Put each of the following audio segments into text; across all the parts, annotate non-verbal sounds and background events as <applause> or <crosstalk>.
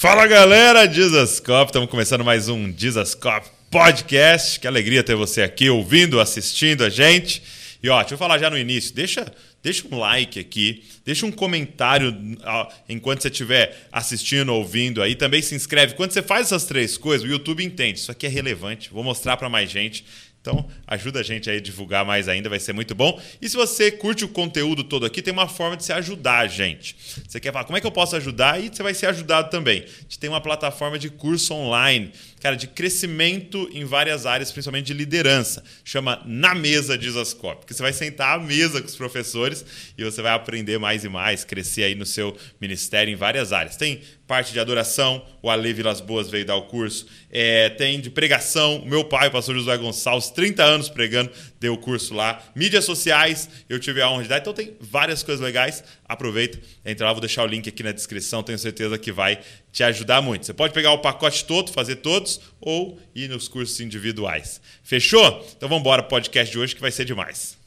Fala galera, Dizascope, estamos começando mais um Dizascope Podcast. Que alegria ter você aqui ouvindo, assistindo a gente. E ó, deixa eu falar já no início, deixa, deixa um like aqui, deixa um comentário ó, enquanto você estiver assistindo, ouvindo aí. Também se inscreve. Quando você faz essas três coisas, o YouTube entende. Isso aqui é relevante. Vou mostrar para mais gente. Então, ajuda a gente aí a divulgar mais ainda, vai ser muito bom. E se você curte o conteúdo todo aqui, tem uma forma de se ajudar gente. Você quer falar como é que eu posso ajudar? E você vai ser ajudado também. A gente tem uma plataforma de curso online, cara, de crescimento em várias áreas, principalmente de liderança. Chama Na Mesa Dizascope, que você vai sentar à mesa com os professores e você vai aprender mais e mais, crescer aí no seu ministério em várias áreas. Tem parte de adoração, o Ale Vilas Boas veio dar o curso. É, tem de pregação, o meu pai, o pastor Josué Gonçalves, 30 anos pregando, deu o curso lá. Mídias sociais, eu tive a honra de dar. Então tem várias coisas legais. Aproveita, entra lá, vou deixar o link aqui na descrição, tenho certeza que vai te ajudar muito. Você pode pegar o pacote todo, fazer todos, ou ir nos cursos individuais. Fechou? Então vamos embora podcast de hoje que vai ser demais.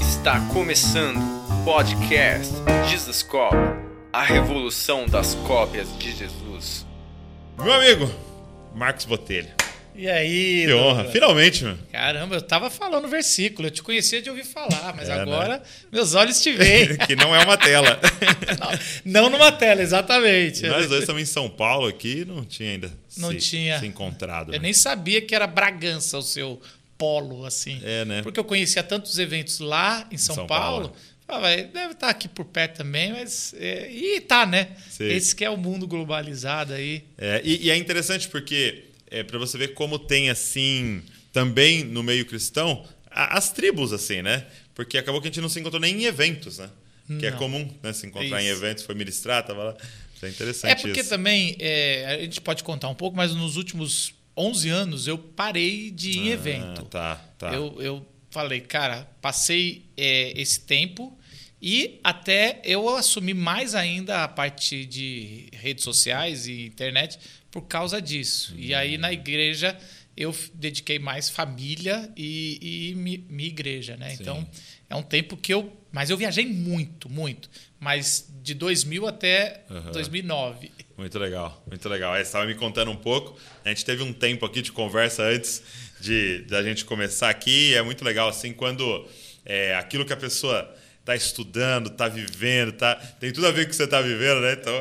Está começando podcast Jesus Cop, a revolução das cópias de Jesus. Meu amigo, Marcos Botelho. E aí? Que honra, finalmente, mano. Caramba, eu tava falando o versículo, eu te conhecia de ouvir falar, mas é, agora né? meus olhos te veem. <laughs> que não é uma tela. <laughs> não, não, numa tela, exatamente. nós dois estamos em São Paulo aqui, não tinha ainda não se, tinha. se encontrado. Eu né? nem sabia que era Bragança o seu polo, assim. É, né? Porque eu conhecia tantos eventos lá em São, São Paulo. Paulo. Ah, deve estar aqui por perto também, mas. É, e tá, né? Sim. Esse que é o mundo globalizado aí. É, e, e é interessante porque é, para você ver como tem assim também no meio cristão as tribos assim, né? Porque acabou que a gente não se encontrou nem em eventos, né? Não. Que é comum, né? Se encontrar isso. em eventos, foi ministrar, tava lá. É interessante. É porque isso. também é, a gente pode contar um pouco, mas nos últimos 11 anos eu parei de ir em ah, evento. Tá, tá. Eu, eu falei, cara, passei é, esse tempo e até eu assumi mais ainda a parte de redes sociais e internet por causa disso. Uhum. E aí na igreja eu dediquei mais família e, e minha igreja, né? Sim. Então é um tempo que eu. Mas eu viajei muito, muito. Mas de 2000 até uhum. 2009. Muito legal, muito legal. Você estava me contando um pouco. A gente teve um tempo aqui de conversa antes de, a gente começar aqui. É muito legal, assim, quando é, aquilo que a pessoa está estudando, está vivendo, tá, tem tudo a ver com o que você está vivendo, né? Então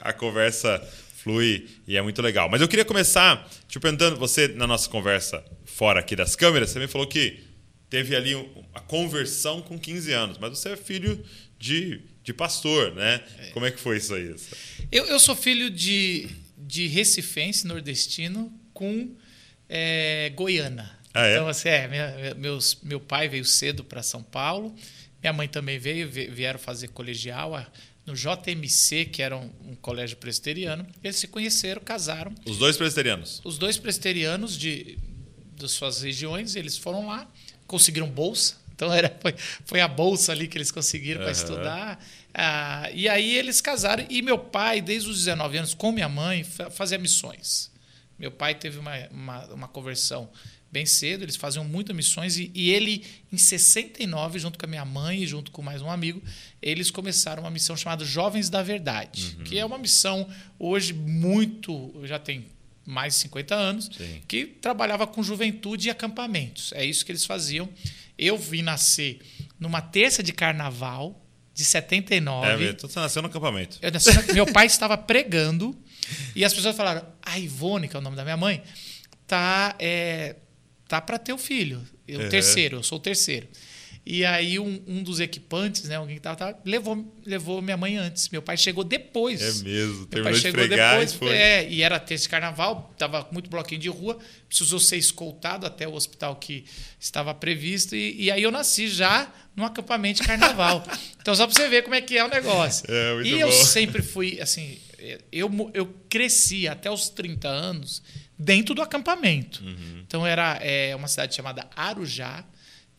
a conversa flui e é muito legal. Mas eu queria começar te perguntando, você na nossa conversa fora aqui das câmeras, você me falou que teve ali a conversão com 15 anos, mas você é filho de, de pastor, né? É. Como é que foi isso aí? Eu, eu sou filho de, de recifense nordestino com é, Goiânia. Ah, é? Então, assim, é, minha, meus, meu pai veio cedo para São Paulo, minha mãe também veio, vieram fazer colegial no JMC, que era um, um, colégio presbiteriano. Eles se conheceram, casaram. Os dois presbiterianos? Os dois presbiterianos de, de suas regiões, eles foram lá, conseguiram bolsa. Então era, foi, foi a bolsa ali que eles conseguiram uhum. para estudar. Ah, e aí eles casaram. E meu pai, desde os 19 anos, com minha mãe, fazia missões. Meu pai teve uma, uma, uma conversão bem cedo, eles faziam muitas missões e, e, ele, em 69, junto com a minha mãe e junto com mais um amigo, eles começaram uma missão chamada Jovens da Verdade, uhum. que é uma missão hoje muito, já tem mais de 50 anos, Sim. que trabalhava com juventude e acampamentos. É isso que eles faziam. Eu vim nascer numa terça de carnaval de 79. É, então você nasceu no acampamento. Nasci, meu pai estava pregando e as pessoas falaram: a Ivone, que é o nome da minha mãe, tá é, tá para ter o filho. Eu, uhum. terceiro, eu sou o terceiro. E aí um, um dos equipantes, né, alguém que tava, tava, levou, levou minha mãe antes. Meu pai chegou depois. É mesmo, meu terminou pai chegou de depois, e foi. É, e era terça carnaval, tava muito bloquinho de rua, precisou ser escoltado até o hospital que estava previsto e, e aí eu nasci já num acampamento de carnaval. <laughs> então só para você ver como é que é o negócio. É, muito e bom. eu sempre fui assim, eu, eu cresci até os 30 anos dentro do acampamento. Uhum. Então era é, uma cidade chamada Arujá,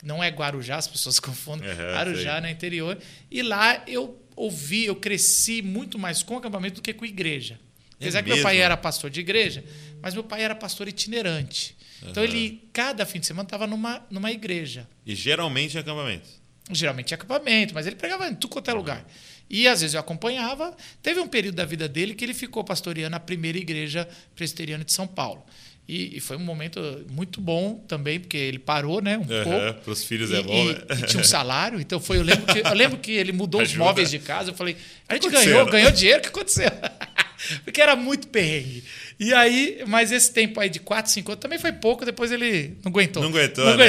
não é Guarujá, as pessoas <laughs> confundem, uhum, Arujá, sei. no interior. E lá eu ouvi, eu cresci muito mais com acampamento do que com igreja. É Apesar é que meu pai era pastor de igreja, mas meu pai era pastor itinerante. Uhum. Então ele, cada fim de semana, estava numa, numa igreja. E geralmente em acampamento? Geralmente em acampamento, mas ele pregava em tudo quanto é lugar. E às vezes eu acompanhava. Teve um período da vida dele que ele ficou pastoreando a primeira igreja presbiteriana de São Paulo. E, e foi um momento muito bom também, porque ele parou, né? Um Uhum, pouco. Para os filhos E, é bom, e- né? e tinha um salário, então foi. Eu lembro que, eu lembro que ele mudou os Ajuda. móveis de casa. Eu falei, a gente ganhou, né? ganhou dinheiro, o que aconteceu? <laughs> Porque era muito perrengue. E aí, mas esse tempo aí de 4, 5 anos também foi pouco, depois ele não aguentou. Não aguentou, Não né?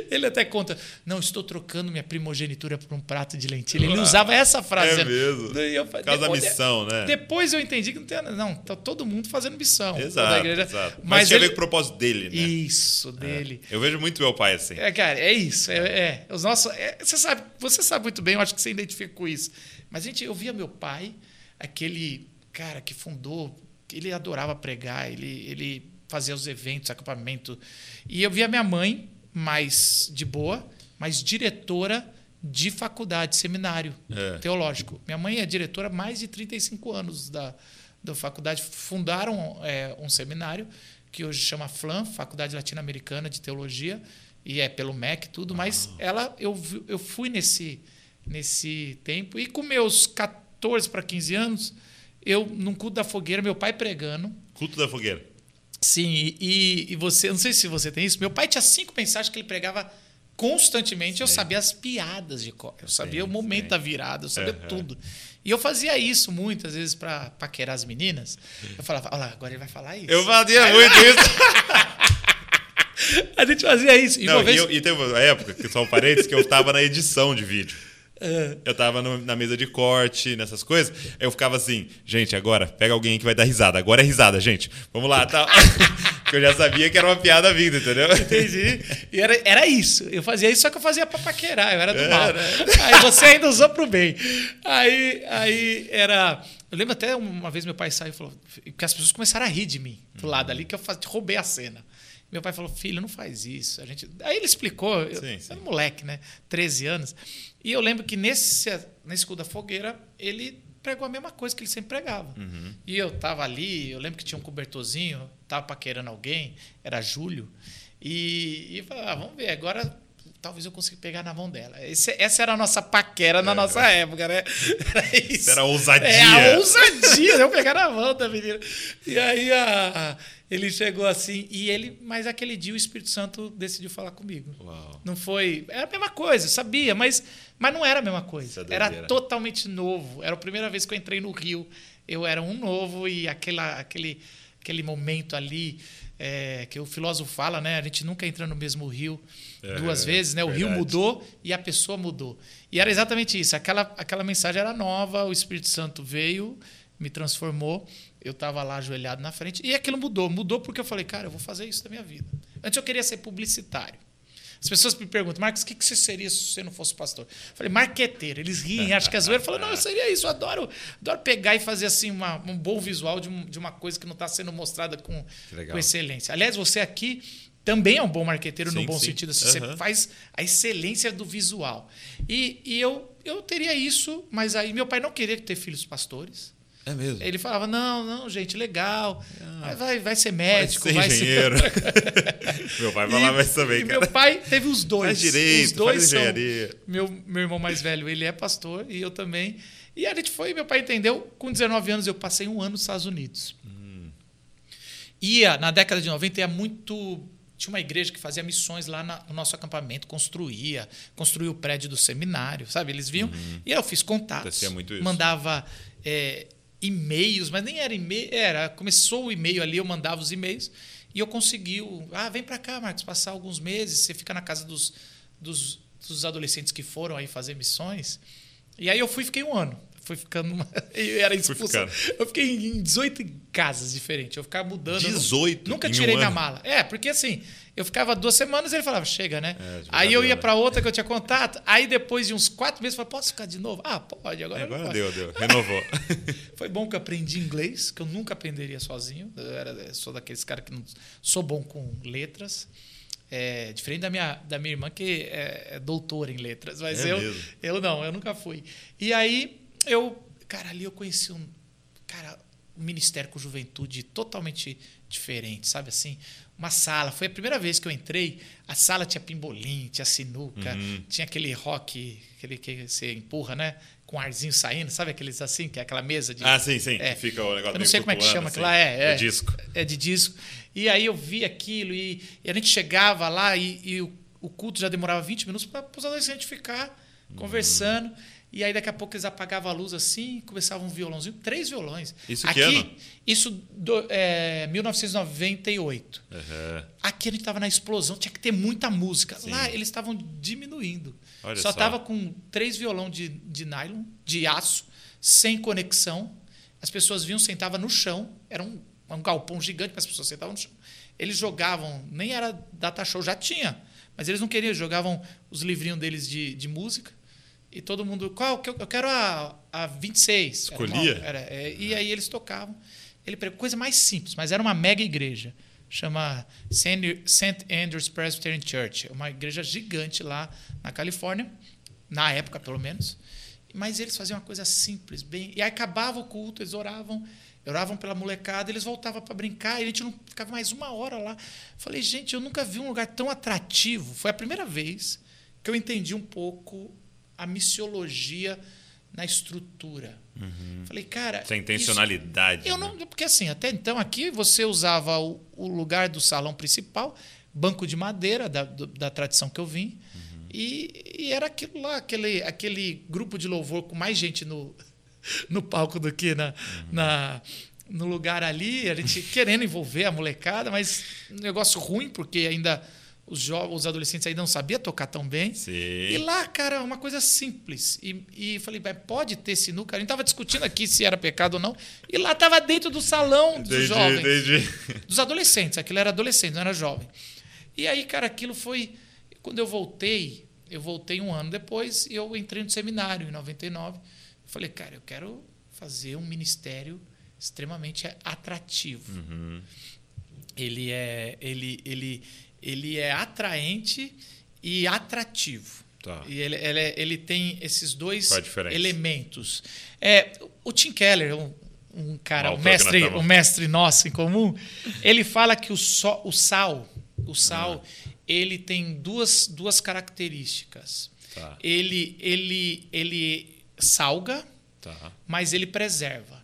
<laughs> Ele até conta, não, estou trocando minha primogenitura por um prato de lentilha. Ele usava essa frase. É mesmo. E eu Por causa da olha, missão, né? Depois eu entendi que não tem Não, tá todo mundo fazendo missão. Exato, da exato. Mas, Mas, tinha a ele... ver com o propósito dele, né? Isso, dele. Eu vejo muito meu pai assim. É, cara, é isso. É, é. Os nossos, é, você, sabe, você sabe muito bem, eu acho que você identifica com isso. Mas, gente, eu via meu pai, aquele cara que fundou, ele adorava pregar, ele, ele fazia os eventos, acampamento. E eu via minha mãe, mais de boa, mas diretora de faculdade, seminário É. teológico. Minha mãe é diretora há mais de 35 anos da, da faculdade. Fundaram é, um seminário que hoje chama FLAM, Faculdade Latino-Americana de Teologia, e é pelo MEC e tudo, mas ela eu, eu fui nesse, nesse tempo. E com meus 14 para 15 anos, eu, num culto da fogueira, meu pai pregando. Culto da fogueira. Sim, e- e, você, não sei se você tem isso, meu pai tinha cinco mensagens que ele pregava constantemente, eu sabia as piadas de cor, eu sabia o momento da virada, eu sabia Aham. tudo. E eu fazia isso muitas vezes para paquerar as meninas. Eu falava, olha lá, agora ele vai falar isso. Eu fazia muito isso. <laughs> A gente fazia isso. E Não, uma vez... e, eu- e teve uma época, que são parentes, que eu tava na edição de vídeo. Eu tava no- na mesa de corte, nessas coisas. Eu ficava assim, gente, agora pega alguém que vai dar risada. Agora é risada, gente. Vamos lá, tá? <laughs> Porque eu já sabia que era uma piada vinda, entendeu? Entendi. E era, era isso. Eu fazia isso, só que eu fazia pra paquerar, eu era do É, mal. né? Aí você ainda usou pro bem. Aí, aí era. Eu lembro até uma vez meu pai saiu e falou. Porque as pessoas começaram a rir de mim do lado ali, que eu roubei a cena. Meu pai falou, filho, não faz isso. A gente... Aí ele explicou, eu, Sim, sim. era um moleque, né? 13 anos. E eu lembro que nesse, nesse escudo da fogueira, ele pregou a mesma coisa que ele sempre pregava. Uhum. E eu tava ali, eu lembro que tinha um cobertorzinho, tava paquerando alguém, era Júlio. E, e falei, ah, vamos ver, agora talvez eu consiga pegar na mão dela. Esse- essa era a nossa paquera na nossa época, né? Era isso. Era ousadia. É, a ousadia, eu pegar na mão da menina. E aí a- a- ele chegou assim, e ele, mas aquele dia o Espírito Santo decidiu falar comigo. Uau. Não foi. Era a mesma coisa, sabia, mas, mas não era a mesma coisa. é Era totalmente novo. Era a primeira vez que eu entrei no Rio. Eu era um novo e aquela, aquele, aquele momento ali é, que o filósofo fala, né? A gente nunca entra no mesmo rio É, duas vezes, né? O rio verdade. mudou e a pessoa mudou. E era exatamente isso. Aquela, aquela mensagem era nova, o Espírito Santo veio, me transformou. Eu estava lá ajoelhado na frente e aquilo mudou. Mudou porque eu falei, cara, eu vou fazer isso da minha vida. Antes eu queria ser publicitário. As pessoas me perguntam, Marcos, o que que você seria se você não fosse pastor? Eu falei, marqueteiro. Eles riem, acham que é zoeira. Eu falo, não, eu seria isso. Eu adoro, adoro pegar e fazer assim uma- um bom visual de, um- de uma coisa que não está sendo mostrada com, com excelência. Aliás, você aqui também é um bom marqueteiro no Sim, bom sim. sentido. assim, Você Aham. faz a excelência do visual. E, e eu, eu teria isso, mas aí meu pai não queria ter filhos pastores. É mesmo. Ele falava, não, não, gente, legal. Vai, vai, vai ser médico, ser vai engenheiro. <laughs> meu pai falava isso também, e cara. meu pai teve os dois. Faz direito, os dois são- engenharia. Meu, meu irmão mais velho, ele é pastor e eu também. E a gente foi, meu pai entendeu. Com 19 anos eu passei um ano nos Estados Unidos. Hum. Ia, na década de 90, ia muito. Tinha uma igreja que fazia missões lá na- no nosso acampamento, construía, construía o prédio do seminário, sabe? Eles vinham. E eu fiz contatos. Uhum. Muito isso. Mandava é, e-mails, mas nem era e-mail, era. Começou o e-mail ali, eu mandava os e-mails e eu consegui. o- Ah, vem para cá, Marcos, passar alguns meses, você fica na casa dos, dos, dos adolescentes que foram aí fazer missões. E aí eu fui e fiquei um ano. Fui ficando. Uma... <laughs> Eu era expulso. Eu fiquei em 18 casas diferentes. Eu ficava mudando. eu nu- 18 Nunca em um tirei minha mala. É, porque assim, eu ficava duas semanas e ele falava, chega, né? É, aí eu deu, ia né? para outra que eu tinha contato. Aí depois de uns quatro meses, eu falei, posso ficar de novo? Ah, pode, agora, não Agora deu, deu. Renovou. <laughs> Foi bom que eu aprendi inglês, que eu nunca aprenderia sozinho. Eu era, eu sou daqueles caras que não sou bom com letras. É, diferente da minha, da minha irmã, que é, é doutora em letras. Mas É eu, mesmo? eu não, eu nunca fui. E aí, eu, cara, ali eu conheci um. Cara, um ministério com juventude totalmente diferente, sabe assim? Uma sala. Foi a primeira vez que eu entrei. A sala tinha pimbolim, tinha sinuca, Uhum. tinha aquele rock, aquele que você empurra, né? Com arzinho saindo, sabe aqueles assim, que é aquela mesa de. Ah, sim, sim. É. Que fica o negócio Eu não sei como é que chama assim. aquilo lá. É, é, O disco. É de disco. E aí eu vi aquilo e, e a gente chegava lá e, e o, o culto já demorava 20 minutos para os adolescentes ficar Uhum. conversando. E aí daqui a pouco eles apagavam a luz assim, começavam um violãozinho, três violões. Isso Aqui, que ano? Isso do, é, 1998. Aham. Aqui a gente estava na explosão, tinha que ter muita música. Sim. Lá eles estavam diminuindo. Olha só só. tava com três violão de, de nylon, de aço, sem conexão. As pessoas vinham, sentavam no chão. Era um, um galpão gigante, mas as pessoas sentavam no chão. Eles jogavam, nem era data show, já tinha. Mas eles não queriam, jogavam os livrinhos deles de, de música. E todo mundo, qual? que Eu quero a, a 26. Era uma- Escolhia? era, é, e aí eles tocavam. Ele pregou coisa mais simples, mas era uma mega igreja. Chama St. Andrews Presbyterian Church. É uma igreja gigante lá na Califórnia, na época pelo menos. Mas eles faziam uma coisa simples, bem. E aí acabava o culto, eles oravam, oravam pela molecada, eles voltavam para brincar, e a gente não ficava mais uma hora lá. Falei, gente, eu nunca vi um lugar tão atrativo. Foi a primeira vez que eu entendi um pouco a missiologia na estrutura. Falei, cara. Essa isso- intencionalidade. eu né? não, porque assim, até então aqui você usava o, o lugar do salão principal, banco de madeira da, do- da tradição que eu vim, e, e era aquilo lá, aquele, aquele grupo de louvor com mais gente no, <laughs> no palco do que na, na, no lugar ali, a gente querendo envolver a molecada, mas um negócio ruim, porque ainda os jovens, os adolescentes ainda não sabiam tocar tão bem. Sim. E lá, cara, uma coisa simples. E, e falei, "Mas pode ter sinuca? A gente tava discutindo aqui se era pecado ou não. E lá tava dentro do salão dos Entendi, jovens. entendi. Dos adolescentes. Aquilo era adolescente, não era jovem. E aí, cara, aquilo foi. Quando eu voltei, eu voltei um ano depois e eu entrei no seminário em 99. Falei, cara, eu quero fazer um ministério extremamente atrativo. Ele é, ele, ele, ele é atraente e atrativo. Tá. E ele, ele, é- ele tem esses dois elementos. É, o Tim Keller, um, um cara, Um um mestre, um mestre nosso em comum, ele fala que o, só, o sal, o sal, Ah. ele tem duas, duas características. Tá. Ele, ele, ele salga, Tá. mas ele preserva.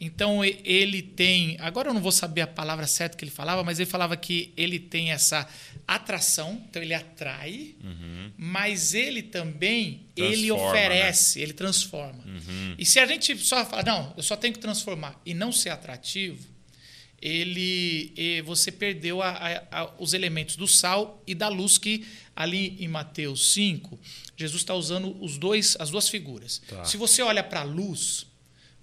Então ele tem, agora eu não vou saber a palavra certa que ele falava, mas ele falava que ele tem essa atração, então ele atrai, mas ele também ele Transforma, oferece, ele transforma. E se a gente só fala, não, eu só tenho que transformar e não ser atrativo, ele você perdeu a- a- a- os elementos do sal e da luz que ali em Mateus 5, Jesus está usando os dois, as duas figuras. Tá. Se você olha para a luz,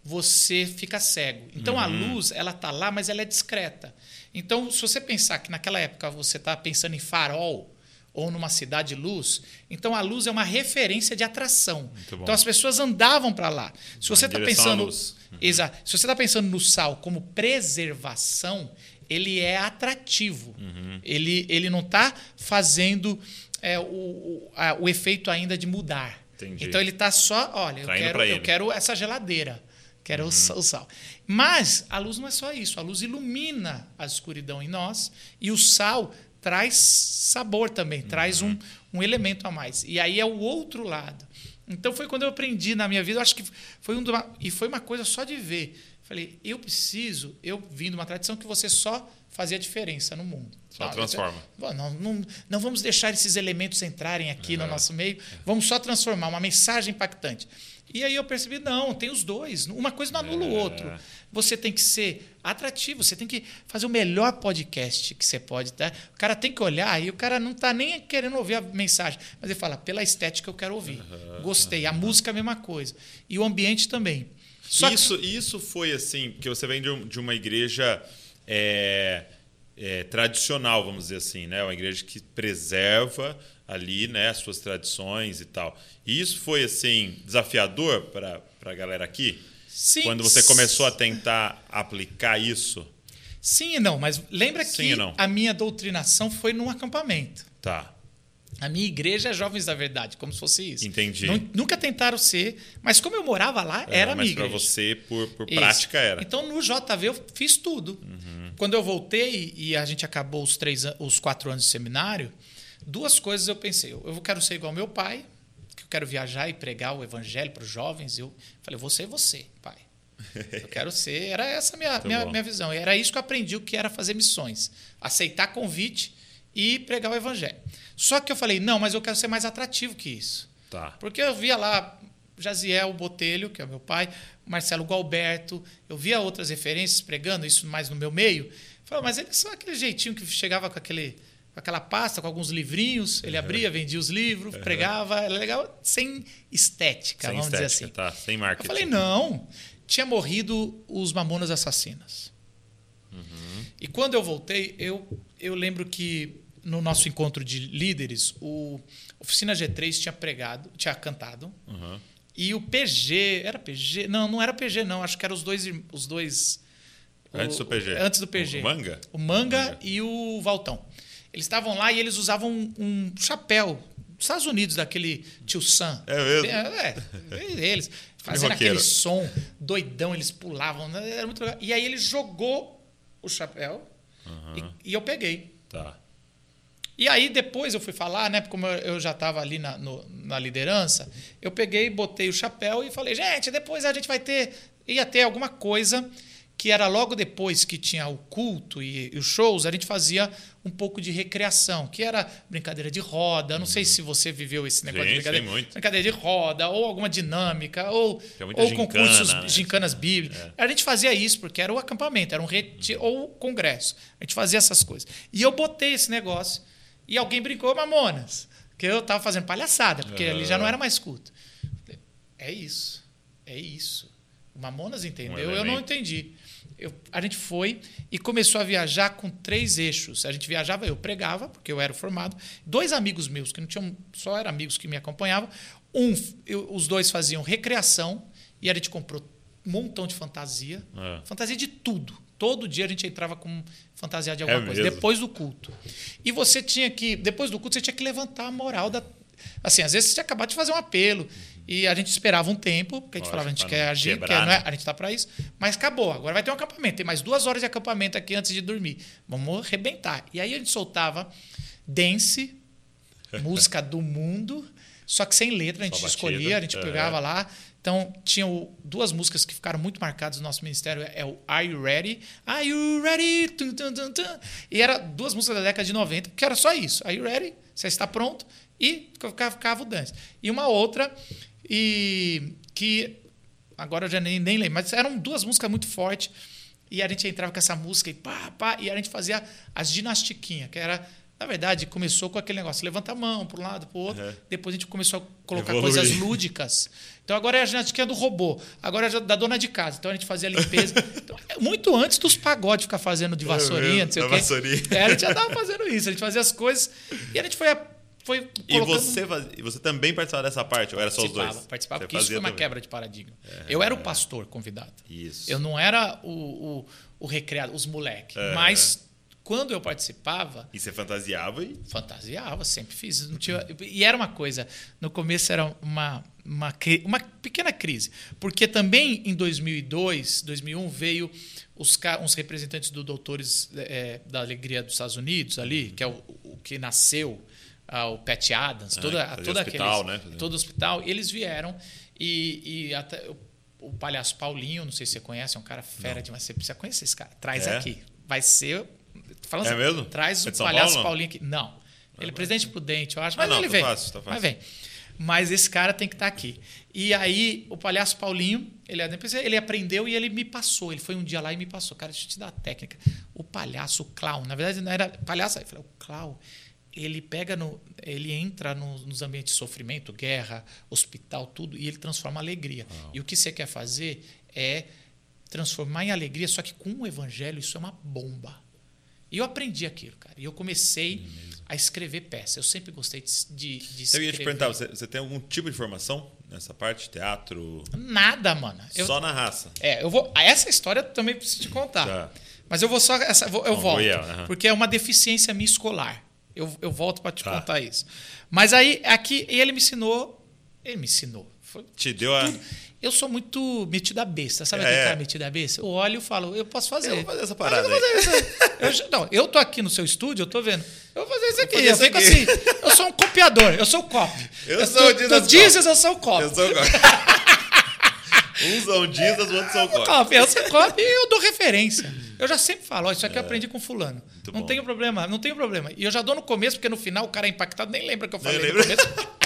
você fica cego. Então a luz, ela tá lá, mas ela é discreta. Então, se você pensar que naquela época você está pensando em farol ou numa cidade de luz, então a luz é uma referência de atração. Então as pessoas andavam para lá. Se você está pensando, luz. exato. Se você está pensando no sal como preservação, ele é atrativo. Uhum. Ele, ele não está fazendo é, o, o, a- o efeito ainda de mudar. Entendi. Então ele está só, olha, eu Tá indo quero, eu quero essa geladeira, quero Uhum. o o sal. Mas a luz não é só isso, a luz ilumina a escuridão em nós e o sal traz sabor também, traz Uhum. um, um elemento a mais. E aí é o outro lado. Então foi quando eu aprendi na minha vida, eu acho que foi um uma- e foi uma coisa só de ver. Falei, eu preciso, eu vim de uma tradição que você só fazia diferença no mundo. Só Não, transforma. Bom, Não, não, não vamos deixar esses elementos entrarem aqui no nosso meio. Vamos só transformar uma mensagem impactante. E aí eu percebi, não, tem os dois. Uma coisa não anula o É. outro. Você tem que ser atrativo, você tem que fazer o melhor podcast que você pode. Tá? O cara tem que olhar e o cara não está nem querendo ouvir a mensagem. Mas ele fala, pela estética eu quero ouvir. Gostei. A música é a mesma coisa. E o ambiente também. Só que- isso, isso foi assim, porque você vem de, de uma igreja é, é, tradicional, vamos dizer assim, né? Uma igreja que preserva ali né, as suas tradições e tal. E isso foi assim desafiador para a galera aqui? Sim. Quando você começou a tentar aplicar isso? Sim e não, mas lembra Sim que não. a minha doutrinação foi num acampamento. Tá. A minha igreja é Jovens da Verdade, como se fosse isso. Entendi. Nu- Nunca tentaram ser, mas como eu morava lá, era a mas minha para igreja. você, por, por prática, era. Então no JV eu fiz tudo. Quando eu voltei e a gente acabou os três, os quatro anos de seminário, duas coisas eu pensei. Eu quero ser igual meu pai, que eu quero viajar e pregar o evangelho para os jovens. Eu falei, você é você, pai. Eu quero ser. Era essa a minha, Muito minha, bom. minha visão. E era isso que eu aprendi o que era fazer missões. Aceitar convite e pregar o evangelho. Só que eu falei, não, mas eu quero ser mais atrativo que isso. Tá. Porque eu via lá Jaziel Botelho, que é o meu pai, Marcelo Galberto, eu via outras referências pregando isso mais no meu meio. Falei, mas eles são aquele jeitinho que chegava com aquele aquela pasta, com alguns livrinhos, ele abria, vendia os livros, pregava, era legal, sem estética, Sem vamos estética, dizer assim. tá. Sem Eu marketing. falei, não, tinha morrido os Mamonas Assassinas. E quando eu voltei, eu, eu lembro que no nosso encontro de líderes, o Oficina G3 tinha pregado, tinha cantado, Uhum. e o PG, era PG? Não, não era PG não, acho que eram os dois os dois Antes o- do PG. Antes do PG. O Manga? O Manga, Manga. e o Valtão. Eles estavam lá e eles usavam um, um chapéu dos Estados Unidos, daquele tio Sam. É mesmo? É, é, <laughs> eles. Fazendo aquele som doidão, eles pulavam. né, Era muito legal. E aí ele jogou o chapéu e, e eu peguei. Tá. E aí depois eu fui falar, né? Como eu eu já estava ali na, no- na liderança, eu peguei, botei o chapéu e falei, gente, depois a gente vai ter. Ia ter alguma coisa que era logo depois que tinha o culto e, e os shows, a gente fazia um pouco de recreação, que era brincadeira de roda. Não sei se você viveu esse negócio de brincadeira. muito. Brincadeira de roda, ou alguma dinâmica, ou, ou gincana, concursos, né? gincanas bíblicas. A gente fazia isso, porque era o acampamento, era um retiro, ou congresso. A gente fazia essas coisas. E eu botei esse negócio, e alguém brincou, Mamonas, que eu estava fazendo palhaçada, porque ali já não era mais culto. É isso, é isso. O Mamonas entendeu, eu não entendi. Eu- a gente foi e começou a viajar com três eixos. A gente viajava, eu pregava, porque eu era formado. Dois amigos meus, que não tinham, só eram amigos que me acompanhavam. Um, eu- os dois faziam recreação e a gente comprou um montão de fantasia. É. Fantasia de tudo. Todo dia a gente entrava com fantasia de alguma É coisa, mesmo? depois do culto. E você tinha que, depois do culto, você tinha que levantar a moral da. Assim, às vezes você tinha acabado de fazer um apelo e a gente esperava um tempo, porque a gente Lógico, falava, a gente quer não agir, quebrar, quer, é? né? a gente está para isso, mas acabou. Agora vai ter um acampamento, tem mais duas horas de acampamento aqui antes de dormir. Vamos arrebentar. E aí a gente soltava dance, <laughs> música do mundo, só que sem letra, a gente escolhia, a gente pegava lá. Então, tinham duas músicas que ficaram muito marcadas no nosso ministério. É o Are You Ready? Are You Ready? Tum, tum, tum, tum. E era duas músicas da década de 90, que era só isso. Are You Ready? Você está pronto? E ficava, ficava o dance. E uma outra, e que agora eu já nem, nem lembro, mas eram duas músicas muito fortes. E a gente entrava com essa música e pá, pá, e a gente fazia as ginastiquinhas, que era. Na verdade, começou com aquele negócio, levanta a mão para um lado, para o outro. Uhum. Depois a gente começou a colocar Evoluir. coisas lúdicas. Então agora é a ginástica do robô, agora é da dona de casa. Então a gente fazia a limpeza. <laughs> Então, é muito antes dos pagodes ficar fazendo de vassourinha, mesmo, não sei o quê. vassourinha. É, a gente já estava fazendo isso, a gente fazia as coisas e a gente foi, foi E colocando... você, faz- você também participava dessa parte? Ou era só os Participava, dois? participava, Você porque isso foi uma também. quebra de paradigma. eu era o pastor convidado. Isso. Eu não era o, o, o recreado, os moleques. É. Mas quando eu participava, E você fantasiava e. fantasiava, sempre fiz. Não tinha, e era uma coisa, no começo era uma, uma, uma pequena crise. Porque também em 2002, 2001, veio os, uns representantes do Doutores eh, da Alegria dos Estados Unidos ali, que é o, o que nasceu, o Pat Adams, Ah, toda, fazia toda hospital, aqueles, né? todo hospital, eles vieram e, e até o, o palhaço Paulinho, não sei se você conhece, é um cara fera demais, você precisa conhecer esse cara. Traz É? aqui. Vai ser. Falando É assim, mesmo? Traz É o palhaço Paulo? Paulinho aqui. Não. Ele é presidente prudente, eu acho. Ah, Mas não, ele tá vem. fácil, tá fácil. Mas vem. Mas esse cara tem que estar aqui. E aí, o palhaço Paulinho, ele, depois ele aprendeu e ele me passou. Ele foi um dia lá e me passou. Cara, deixa eu te dar a técnica. O palhaço, o clown, na verdade não era palhaço. Eu falei, o clown, ele pega no. Ele entra no- nos ambientes de sofrimento, guerra, hospital, tudo, e ele transforma alegria. E o que você quer fazer é transformar em alegria, só que com o evangelho isso é uma bomba. E eu aprendi aquilo, cara. E eu comecei a escrever peça. Eu sempre gostei de, de, de Eu escrever. ia te perguntar, você, você tem algum tipo de formação nessa parte? Teatro? Nada, mano. Eu, Só na raça. É, eu vou. Essa história eu também preciso te contar. Tá. Mas eu vou só. Essa, eu Bom, volto. Porque é uma deficiência minha escolar. Eu, eu volto para te Tá. contar isso. Mas aí, aqui, ele me ensinou. Ele me ensinou. Foi Te deu a. eu sou muito metido a besta. Sabe É. aquele cara metido a besta? Eu olho e falo, eu posso fazer. Eu vou fazer essa parada Eu vou fazer isso. Eu não, eu tô aqui no seu estúdio, eu tô vendo. Eu vou fazer isso aqui. fazer Eu fico assim. Eu sou um copiador, eu sou o copy. Eu sou o Jesus eu sou o copy. Eu sou o <laughs> Uns são Jesus, outros são. Copy, eu sou copy e eu dou referência. Eu já sempre falo, isso aqui eu aprendi com fulano. Muito não bom. tenho problema, não tenho problema. E eu já dou no começo, porque no final o cara é impactado, nem lembra que eu falei no começo. <laughs>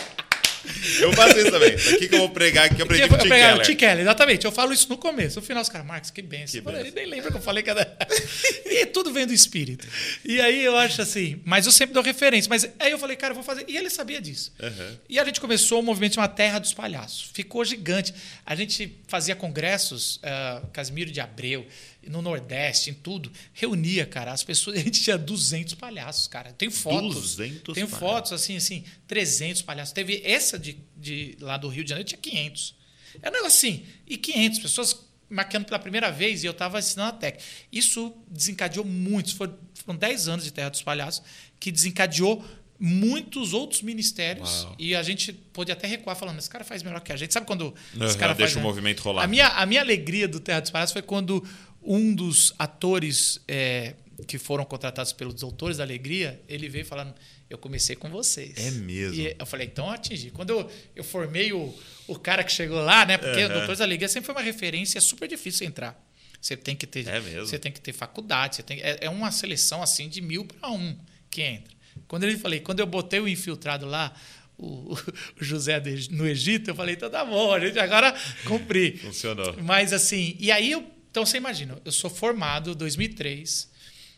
Eu faço isso também. Aqui que eu vou pregar aqui, eu aprendi Eu com o Keller. Tim Keller, exatamente. Eu falo isso no começo. No final, os caras, Marcos, que benção. Que. Ele nem lembra que eu falei que era. <laughs> e tudo vem do espírito. E aí eu acho assim, mas eu sempre dou referência. Mas aí eu falei, cara, eu vou fazer. E ele sabia disso. Uhum. E a gente começou o movimento chamado Terra dos Palhaços. Ficou gigante. A gente fazia congressos, ah, Casimiro de Abreu, no Nordeste, em tudo. Reunia, cara, as pessoas. <laughs> A gente tinha 200 palhaços, cara. Tem fotos. 200 Tem palhaços. fotos, assim, assim, 300 palhaços. Teve essa de, de lá do Rio de Janeiro, tinha 500. Era um negócio assim. E 500 pessoas maquiando pela primeira vez e eu estava ensinando a técnica. Isso desencadeou muitos. Foram, foram 10 anos de Terra dos Palhaços que desencadeou muitos outros ministérios Uau. e a gente pôde até recuar falando, esse cara faz melhor que a gente. Sabe quando Aham, esse cara deixa faz o movimento rolar. A minha, a minha alegria do Terra dos Palhaços foi quando um dos atores é, que foram contratados pelos Doutores da Alegria, ele veio falando, eu comecei com vocês. É mesmo? E eu falei, então eu atingi. Quando eu, eu formei o, o cara que chegou lá, né? Porque o Doutores da Alegria sempre foi uma referência, é super difícil entrar. Você tem que ter, É mesmo? você tem que ter faculdade, você tem, é, é uma seleção assim de mil para um que entra. Quando ele falei, quando eu botei o infiltrado lá, o, <laughs> José no Egito, eu falei, então tá bom, a gente agora cumpri. Funcionou. Mas assim, e aí eu, então você imagina, eu sou formado em 2003,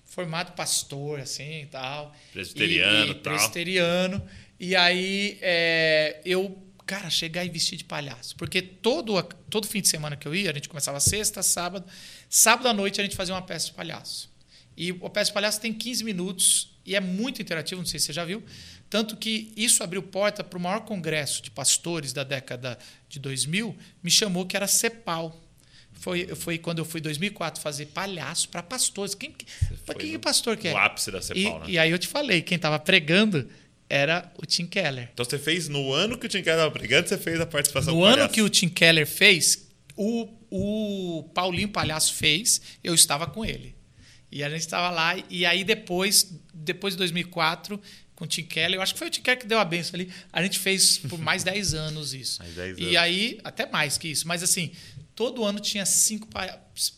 formado pastor assim e tal, Presbiteriano, e, e tal. presbiteriano, e aí é, eu cara chegar e vestir de palhaço, porque todo a- todo fim de semana que eu ia, a gente começava sexta, sábado, sábado à noite a gente fazia uma peça de palhaço. E o peça de palhaço tem 15 minutos e é muito interativo, não sei se você já viu. Tanto que isso abriu porta para o maior congresso de pastores da década de 2000, me chamou que era CEPAL. Foi, foi quando eu fui em 2004 fazer palhaço para pastores. Quem, que- foi quem que pastor que é? no ápice da e, CEPAL, né? e aí eu te falei, quem estava pregando era o Tim Keller. Então você fez no ano que o Tim Keller estava pregando, você fez a participação No ano que o Tim Keller fez, o, o Paulinho Palhaço fez, eu estava com ele. E a gente estava lá, e aí depois, depois de 2004, com o Tim Keller, eu acho que foi o Tim Keller que deu a benção ali, a gente fez por mais 10 anos isso. <laughs> Mais 10 E anos. aí, até mais que isso, mas assim, todo ano tinha cinco